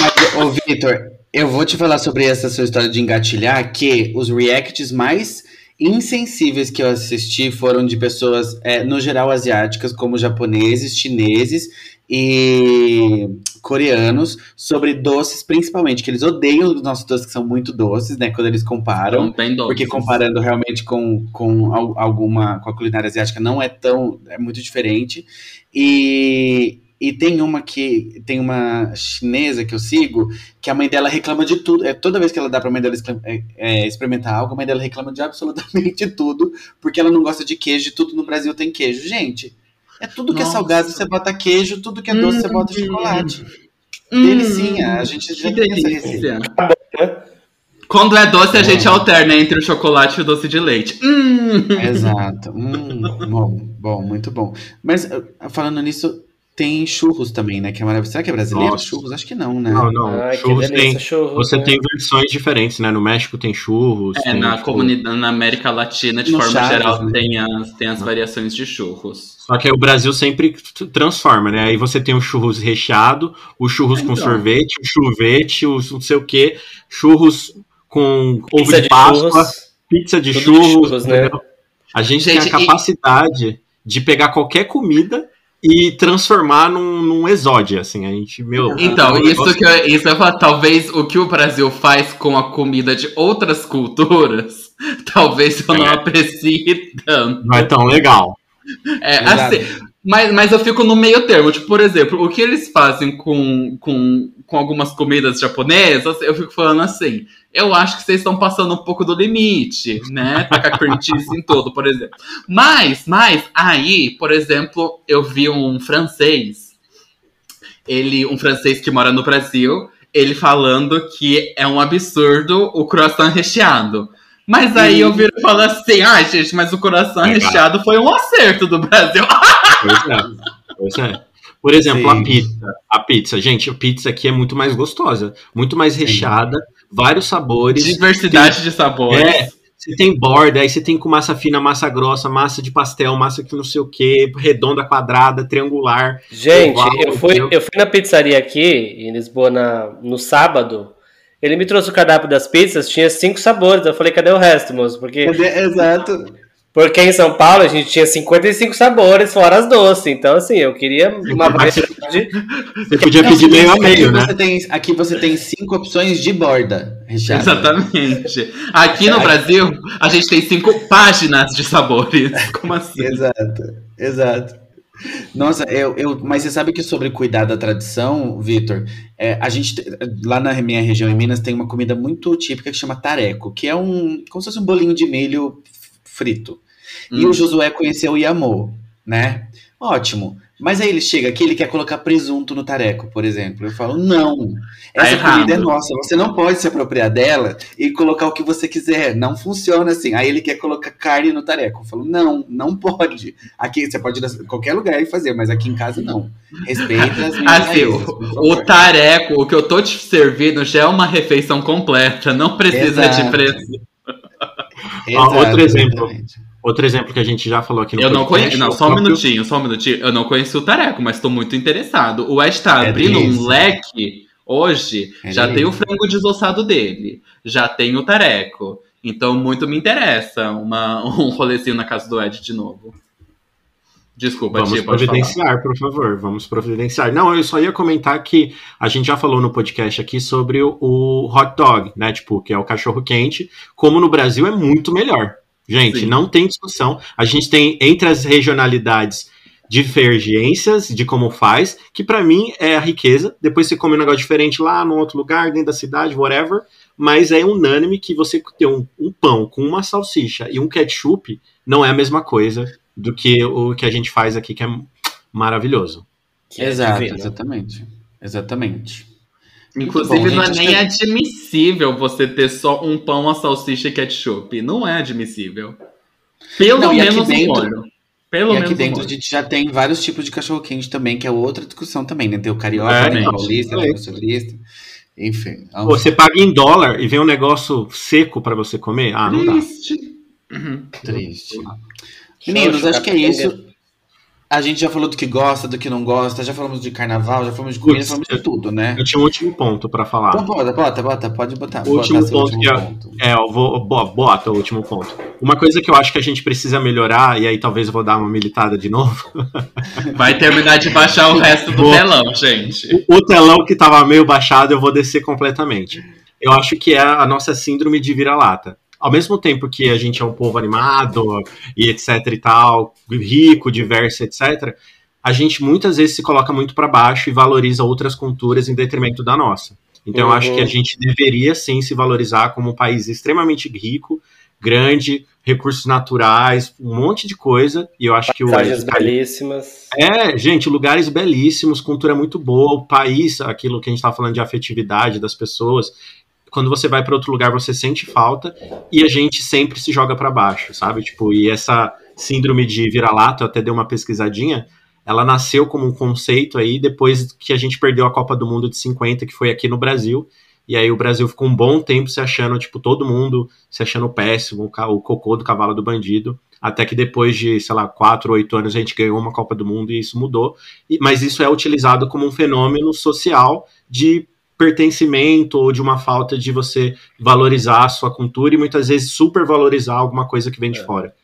S2: Mas, ô, Vitor, eu vou te falar sobre essa sua história de engatilhar, que os reacts mais insensíveis que eu assisti foram de pessoas, é, no geral, asiáticas, como japoneses, chineses e coreanos, sobre doces, principalmente, que eles odeiam os nossos doces que são muito doces, né, quando eles comparam.
S3: Então, bem doces.
S2: Porque comparando realmente com, com al- alguma com a culinária asiática não é tão é muito diferente e, e tem uma que tem uma chinesa que eu sigo que a mãe dela reclama de tudo é toda vez que ela dá para mãe dela é, é, experimentar algo a mãe dela reclama de absolutamente tudo porque ela não gosta de queijo e tudo no Brasil tem queijo gente é tudo que
S3: Nossa.
S2: é salgado você bota queijo tudo que é doce você bota chocolate
S3: Hum,
S2: delicinha a gente já tem essa receita.
S3: Quando é doce, a gente alterna entre o chocolate e o doce de leite. Hum.
S2: Exato. Hum, bom, bom, muito bom. Mas uh, falando nisso, tem churros também, né? Que é maravilhoso. Será que é brasileiro?
S5: Nossa.
S2: Churros? Acho que não, né?
S5: não, não,
S4: Ai, que
S5: churros
S4: delícia,
S5: tem,
S4: churros.
S5: você
S4: né?
S5: tem versões diferentes, né? No México tem churros.
S3: É,
S5: tem,
S3: na
S5: tipo,
S3: comunidade, na América Latina, de
S2: No
S3: forma
S2: Chaves,
S3: geral,
S2: né?
S3: tem as, tem as variações de churros.
S5: Só que aí o Brasil sempre transforma, né? Aí você tem o churros recheado, o churros com
S3: Então.
S5: sorvete, o churvete, o não sei o quê, churros com ovo
S4: Pizza
S5: de,
S4: de
S5: Páscoa,
S4: churros.
S5: pizza de
S4: Tudo de
S5: churros.
S4: churros, né?
S5: A gente,
S3: Gente,
S5: tem a
S3: e-
S5: capacidade de pegar qualquer comida e transformar num, num exódio, assim. A gente, meu.
S3: Então,
S5: é um
S3: isso que eu, isso eu falo, talvez o que o Brasil faz com a comida de outras culturas, talvez eu não
S5: É.
S3: aprecie tanto.
S5: não é tão legal.
S3: É,
S2: Exato.
S3: assim, mas, mas eu fico no meio termo. Tipo, por exemplo, o que eles fazem com, com, com algumas comidas japonesas, eu fico falando assim. Eu acho que vocês estão passando um pouco do limite, né? Tacar cream cheese em tudo, por exemplo. Mas, mas, aí, por exemplo, eu vi um francês. Ele, um francês que mora no Brasil, ele falando que é um absurdo o croissant recheado. Mas aí eu viro e falo assim, ai, gente, mas o croissant
S5: Legal.
S3: recheado foi um acerto do Brasil.
S5: Pois é. Pois é. Por exemplo,
S2: Sim.
S5: a pizza. A pizza, gente, a pizza aqui é muito mais gostosa, muito mais recheada, vários sabores.
S3: Diversidade de sabores.
S5: É, você tem borda, aí você tem com massa fina, massa grossa, massa de pastel, massa que não sei o que, redonda, quadrada, triangular.
S4: Gente,
S5: oval,
S4: eu, fui,
S5: entendeu?
S4: eu fui na pizzaria aqui, em Lisboa, na, no sábado. Ele me trouxe o cardápio das pizzas, tinha cinco sabores. Eu falei, cadê o resto, moço? Porque,
S2: Exato.
S4: Porque em São Paulo a gente tinha 55 sabores, fora as doces. Então, assim, eu queria uma variedade.
S5: Você podia pedir meio a meio,
S2: aqui
S5: né?
S2: Você tem, aqui você tem cinco opções de borda recheada.
S3: Exatamente. Aqui no Brasil, a gente tem cinco páginas de sabores. Como assim?
S2: Exato, exato. Nossa, eu, eu, mas você sabe que sobre cuidar da tradição, Vitor, é, a gente te- lá na minha região em Minas tem uma comida muito típica que chama tareco, que é um como se fosse um bolinho de milho frito. E
S3: Hum.
S2: o Josué conheceu e amou, né? Ótimo. Mas aí ele chega aqui, ele quer colocar presunto no tareco, por exemplo. Eu falo, não. Essa
S3: errado.
S2: comida é nossa. Você não pode se apropriar dela e colocar o que você quiser. Não funciona assim. Aí ele quer colocar carne no tareco. Eu falo, não, não pode. Aqui você pode ir em qualquer lugar e fazer, mas aqui em casa não. Respeita as minhas
S3: Assim,
S2: raízes,
S3: o, tareco, o que eu tô te servindo já é uma refeição completa, não precisa de
S2: Exato.
S3: preço.
S2: Exato,
S5: outro exemplo.
S2: exatamente.
S5: Outro exemplo que a gente já falou aqui no
S3: Eu não
S5: podcast,
S3: conheço. Não,
S5: é o
S3: só um
S5: próprio-
S3: minutinho, só um minutinho. Eu não conheci o tareco, mas tô muito interessado. O Ed tá
S2: É
S3: abrindo
S2: delícia.
S3: um leque hoje.
S2: É
S3: já tem o frango desossado dele, já tem o tareco. Então, muito me interessa uma, um rolezinho na casa do Ed de novo. Desculpa,
S5: Vamos
S3: Tia,
S5: providenciar, por favor. Vamos providenciar. Não, eu só ia comentar que a gente já falou no podcast aqui sobre o, o hot dog, né? Tipo, que é o cachorro quente. Como no Brasil é muito melhor. Gente,
S3: Sim.
S5: não tem discussão. A gente tem entre as regionalidades divergências de como faz, que pra mim é a riqueza. Depois você come um negócio diferente lá, num outro lugar, dentro da cidade, whatever. Mas é unânime que você ter um, um pão com uma salsicha e um ketchup não é a mesma coisa do que o que a gente faz aqui, que é maravilhoso.
S4: Que é
S2: Exato,
S4: divino.
S2: exatamente. Exatamente.
S3: Inclusive,
S2: Muito bom,
S3: não é nem admissível você ter só um pão, uma salsicha e ketchup. Não é admissível. Pelo
S2: Não,
S3: menos um
S2: dentro-
S3: molho. Pelo
S2: e
S3: menos
S2: aqui
S3: um
S2: dentro a gente já tem vários tipos de cachorro quente também, que é outra discussão também, né? Tem o carioca,
S5: É,
S2: tem o
S3: não.
S2: paulista,
S5: É.
S2: tem o sulista. Enfim. é um-
S5: Você paga em dólar e vem um negócio seco pra você comer? Ah, não dá.
S3: Triste. Uhum.
S2: Triste. Meninos, acho que é isso. A gente já falou do que gosta, do que não gosta, já falamos de carnaval, já falamos de comida,
S5: Putz,
S2: já falamos de tudo, né?
S5: Eu tinha um último ponto pra falar.
S2: Então bota, bota, bota, pode botar.
S5: O último ponto que eu-
S2: ponto.
S5: É, eu vou. bo- Bota o último ponto. Uma coisa que eu acho que a gente precisa melhorar, e aí talvez eu vou dar uma militada de novo.
S3: Vai terminar de baixar o resto do
S5: Boa.
S3: telão, gente.
S5: O telão que tava meio baixado, eu vou descer completamente. Eu acho que é a nossa síndrome de vira-lata. Ao mesmo tempo que a gente é um povo animado e etc e tal, rico, diverso, etc, a gente muitas vezes se coloca muito para baixo e valoriza outras culturas em detrimento da nossa. Então eu
S4: Uhum.
S5: acho que a gente deveria sim se valorizar como um país extremamente rico, grande, recursos naturais, um monte de coisa, e eu acho que o
S4: Paisagens belíssimas.
S5: é, gente, lugares belíssimos, cultura muito boa, o país, aquilo que a gente tá falando de afetividade das pessoas. Quando você vai para outro lugar, você sente falta e a gente sempre se joga para baixo, sabe? Tipo, e essa síndrome de vira-lata, eu até dei uma pesquisadinha, ela nasceu como um conceito aí depois que a gente perdeu a Copa do Mundo de 50, que foi aqui no Brasil. E aí o Brasil ficou um bom tempo se achando, tipo, todo mundo se achando péssimo, o cocô do cavalo do bandido. Até que depois de, sei lá, quatro, oito anos a gente ganhou uma Copa do Mundo e isso mudou. Mas isso é utilizado como um fenômeno social de pertencimento ou de uma falta de você valorizar a sua cultura e muitas vezes supervalorizar alguma coisa que vem de fora.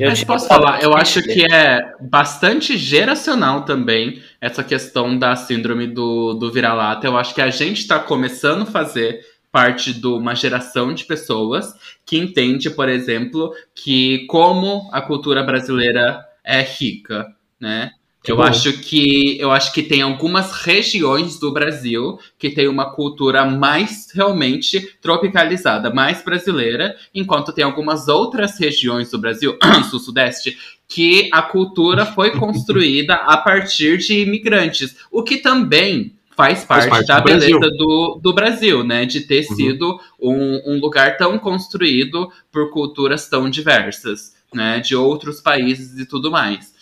S4: Eu
S3: Mas posso falar, eu acho que é bastante geracional também essa questão da síndrome do, do vira-lata. Eu acho que a gente está começando a fazer parte de uma geração de pessoas que entende, por exemplo, que como a cultura brasileira é rica, né?
S5: Que
S3: eu
S5: bom.
S3: acho que eu acho que tem algumas regiões do Brasil que tem uma cultura mais realmente tropicalizada, mais brasileira, enquanto tem algumas outras regiões do Brasil, sul-sudeste, que a cultura foi construída a partir de imigrantes, o que também faz parte,
S5: parte
S3: da
S5: do Brasil.
S3: beleza do, do Brasil, né? De ter
S5: Uhum.
S3: sido um, um lugar tão construído por culturas tão diversas, né? De outros países e tudo mais.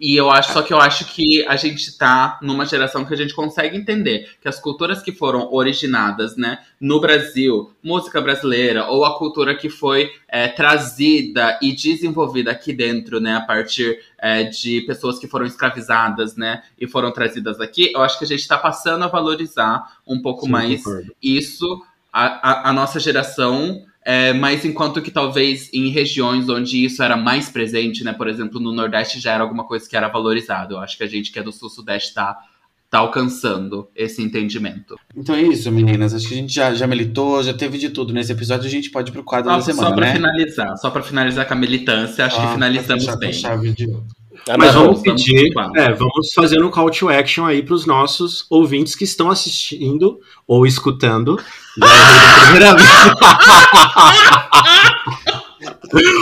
S3: E eu acho, só que eu acho que a gente tá numa geração que a gente consegue entender que as culturas que foram originadas, né, no Brasil, música brasileira, ou a cultura que foi é, trazida e desenvolvida aqui dentro, né, a partir é, de pessoas que foram escravizadas, né, e foram trazidas aqui, eu acho que a gente tá passando a valorizar um pouco
S5: Sim,
S3: mais
S5: concordo.
S3: isso, a, a, a nossa geração é, mas enquanto que talvez em regiões onde isso era mais presente, né? Por exemplo, no Nordeste já era alguma coisa que era valorizado. Eu acho que a gente que é do Sul-Sudeste tá, tá alcançando esse entendimento.
S2: Então é isso, meninas. Acho que a gente já, já militou, já teve de tudo nesse episódio. A gente pode ir pro quadro
S3: Só,
S2: da semana,
S3: só pra
S2: né?
S3: finalizar, só pra finalizar com a militância, acho
S2: Ah,
S3: que finalizamos
S2: com
S3: bem.
S2: chave de ouro.
S5: Mas
S4: Amarrou.
S5: vamos pedir, é, vamos fazer um call to action aí para os nossos ouvintes que estão assistindo ou escutando. É primeira vez.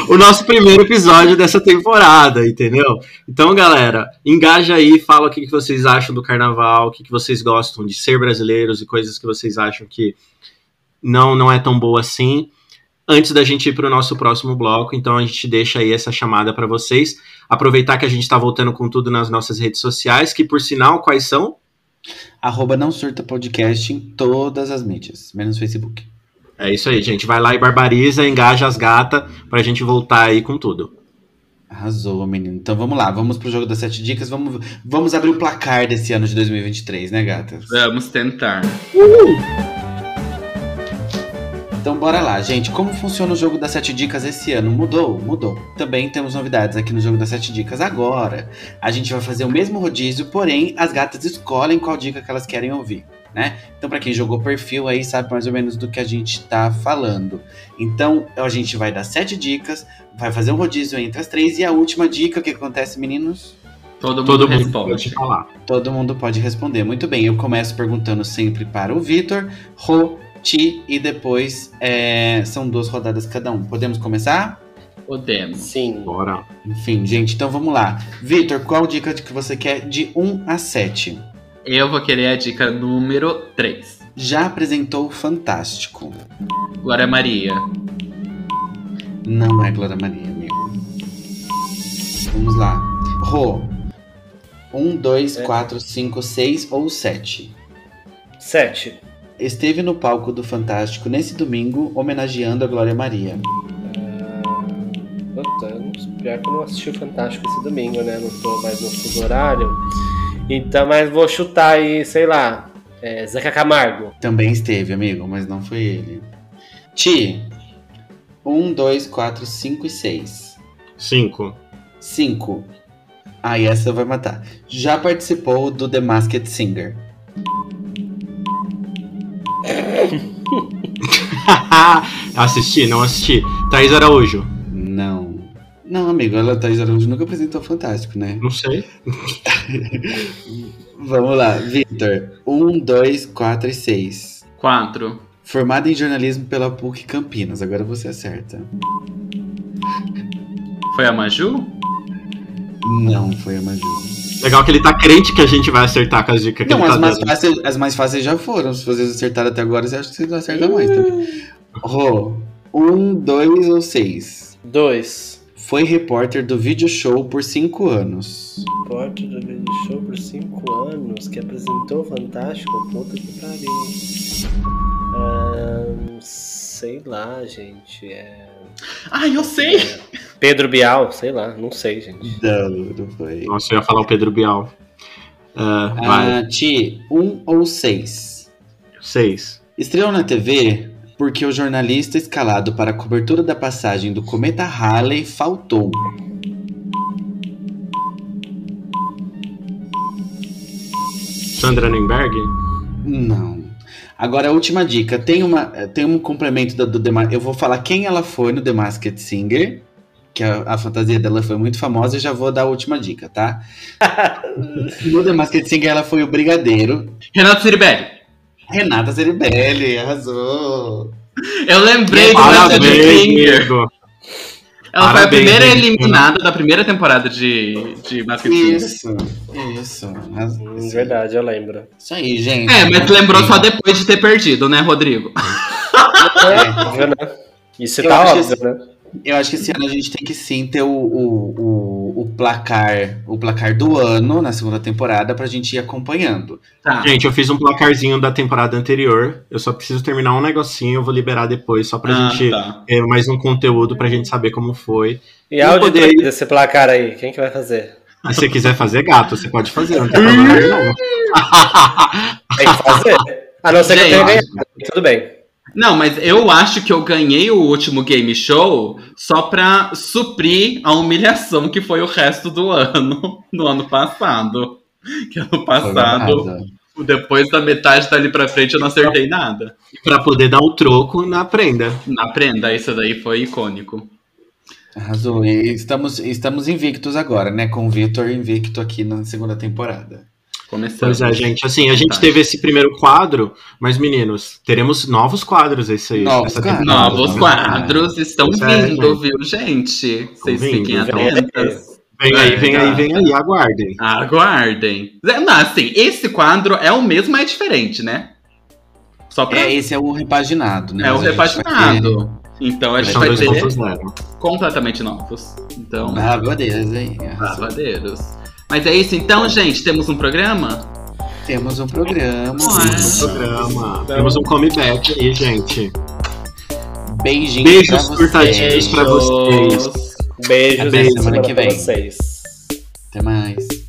S5: o nosso primeiro episódio dessa temporada, entendeu? Então, galera, engaja aí, fala o que que vocês acham do carnaval, o que que vocês gostam de ser brasileiros e coisas que vocês acham que não, não é tão boa assim. Antes da gente ir para o nosso próximo bloco, então a gente deixa aí essa chamada para vocês. Aproveitar que a gente está voltando com tudo nas nossas redes sociais, que por sinal, quais são?
S2: Arroba não surta podcast em todas as mídias, menos Facebook.
S5: É isso aí, gente. Vai lá e barbariza, engaja as gatas pra gente voltar aí com tudo.
S2: Arrasou, menino. Então vamos lá, vamos pro jogo das sete dicas. Vamos, vamos abrir o placar desse ano de 2023, né, gatas?
S3: Vamos tentar.
S2: Então bora lá, gente. Como funciona o jogo das sete dicas esse ano? Mudou? Mudou. Também temos novidades aqui no jogo das sete dicas. Agora, a gente vai fazer o mesmo rodízio, porém as gatas escolhem qual dica que elas querem ouvir, né? Então para quem jogou perfil aí sabe mais ou menos do que a gente tá falando. Então a gente vai dar sete dicas, vai fazer um rodízio entre as três e a última dica, o que acontece, meninos?
S3: Todo mundo
S5: Todo mundo
S3: responde.
S5: pode falar.
S2: Todo mundo pode responder. Muito bem, eu começo perguntando sempre para o Vitor, Rô, Ti e depois é, são duas rodadas cada um. Podemos começar?
S3: Podemos.
S4: Sim.
S5: Bora.
S2: Enfim, gente, então vamos lá. Vitor, qual dica que você quer de 1 a 7?
S3: Eu vou querer a dica número 3.
S2: Já apresentou o Fantástico.
S3: Glória Maria.
S2: Não é Glória Maria, amigo. Vamos lá. Rô. 1, 2,
S4: É.
S2: 4, 5, 6 ou 7?
S4: Sete.
S2: Esteve no palco do Fantástico nesse domingo, homenageando a Glória Maria.
S4: Puta, pior que eu não assisti o Fantástico esse domingo, né? Não tô mais no fuso horário. Então, mas vou chutar aí, sei lá. É, Zeca Camargo.
S2: Também esteve, amigo, mas não foi ele. Ti. 1, 2, 4, 5 e 6.
S5: Cinco.
S2: 5. Ah, e essa vai matar. Já participou do The Masked Singer.
S5: assisti, não assisti. Thaís Araújo.
S2: Não. Não, amigo, ela Thaís Araújo nunca apresentou Fantástico, né?
S5: Não sei.
S2: Vamos lá, Victor. 1, 2, 4 e 6.
S3: 4.
S2: Formado em jornalismo pela PUC Campinas. Agora você acerta.
S3: Foi a Maju?
S2: Não, foi a Maju.
S5: Legal que ele tá crente que a gente vai acertar com as dicas que
S2: Não,
S5: ele tá
S2: as mais,
S5: dando.
S2: fáceis, as mais fáceis já foram. Se vocês acertaram até agora, você acha que vocês não acertam mais também. Rô, 1, 2 ou 6.
S4: Dois.
S2: Foi repórter do video show por 5 anos.
S4: Porte do Video Show por cinco anos, que apresentou o Fantástico. Puta que pariu. Ahn, sei lá, gente. É...
S3: Ai, eu sei!
S4: Pedro Bial, sei lá, não sei, gente.
S2: Não, não foi.
S5: Nossa, eu ia falar o Pedro Bial. Vai,
S2: Ah, Ti, 1 ou 6.
S5: seis.
S2: Estreou na TV porque o jornalista escalado para a cobertura da passagem do cometa Halley faltou.
S5: Sandra Nemberg?
S2: Não. Agora a última dica. Tem, uma, tem um complemento do, do The Eu vou falar quem ela foi no The Masked Singer. Que a, a fantasia dela foi muito famosa e já vou dar a última dica, tá? no The Masked Singer ela foi o brigadeiro.
S3: Renato Ciribelli.
S2: Renata Zeribelli, arrasou.
S3: Eu lembrei do
S5: Parabéns,
S3: Message Singer. Ela foi a
S5: Parabéns,
S3: primeira eliminada da primeira temporada de, de Masked Singer.
S2: Isso, isso. arras-
S4: Hum, verdade, eu lembro.
S2: Isso aí, gente.
S3: É, mas lembrou só depois de ter perdido, né, Rodrigo?
S4: É, viu, né? Isso
S2: Eu
S4: tá óbvio, né?
S2: Eu acho que esse ano a gente tem que sim ter o, o, o, o placar o placar do ano na segunda temporada pra gente ir acompanhando.
S3: Tá.
S5: Gente, eu fiz um placarzinho da temporada anterior. Eu só preciso terminar um negocinho, eu vou liberar depois, só pra
S3: Ah,
S5: gente
S3: tá.
S5: ter mais um conteúdo pra gente saber como foi.
S4: E a
S5: Eu
S4: auditoria
S5: poderia-
S4: desse placar aí, quem que vai fazer?
S5: Se você quiser fazer gato, você pode fazer, não tem problema não.
S4: Tem que fazer. A não ser que eu tenha ganhado. Tudo bem.
S3: Não, mas eu acho que eu ganhei o último game show só pra suprir a humilhação que foi o resto do ano, no ano passado. Que ano passado, depois da metade dali pra frente, eu não acertei nada.
S5: Pra poder dar o troco na prenda.
S3: Na prenda, isso daí foi icônico.
S2: Arrasou. E estamos, estamos invictos agora, né? Com o Vitor invicto aqui na segunda temporada.
S3: Começando.
S5: Pois é, gente. Assim, a gente
S3: Verdade.
S5: teve esse primeiro quadro, mas meninos, teremos novos quadros esse aí.
S2: Novos
S5: essa
S2: quadros.
S5: temporada.
S3: Novos quadros estão
S5: é,
S3: vindo,
S5: gente.
S3: viu, gente? Vocês
S5: vindo,
S3: fiquem
S5: vem.
S3: atentas.
S5: Vem aí, vem aí, vem aí, aguardem.
S3: Aguardem. Não, assim, esse quadro é o mesmo, mas é diferente, né? Só pra.
S2: É, esse é o repaginado, né?
S3: É o
S2: Mas vai ter-
S3: repaginado. Então a gente
S5: São
S3: vai ter
S5: zero.
S3: completamente novos. Então,
S2: Ah, Deus, hein? Arrasou.
S3: Mas é isso então, gente. Temos um programa?
S2: Temos um programa.
S3: Ué.
S5: Programa. Temos um comeback aí, gente.
S2: Beijinhos
S5: Beijos
S2: pra
S5: pra vocês.
S4: Beijos
S2: Até
S4: e
S2: semana que
S4: pra
S2: vem.
S4: vocês.
S2: Até mais.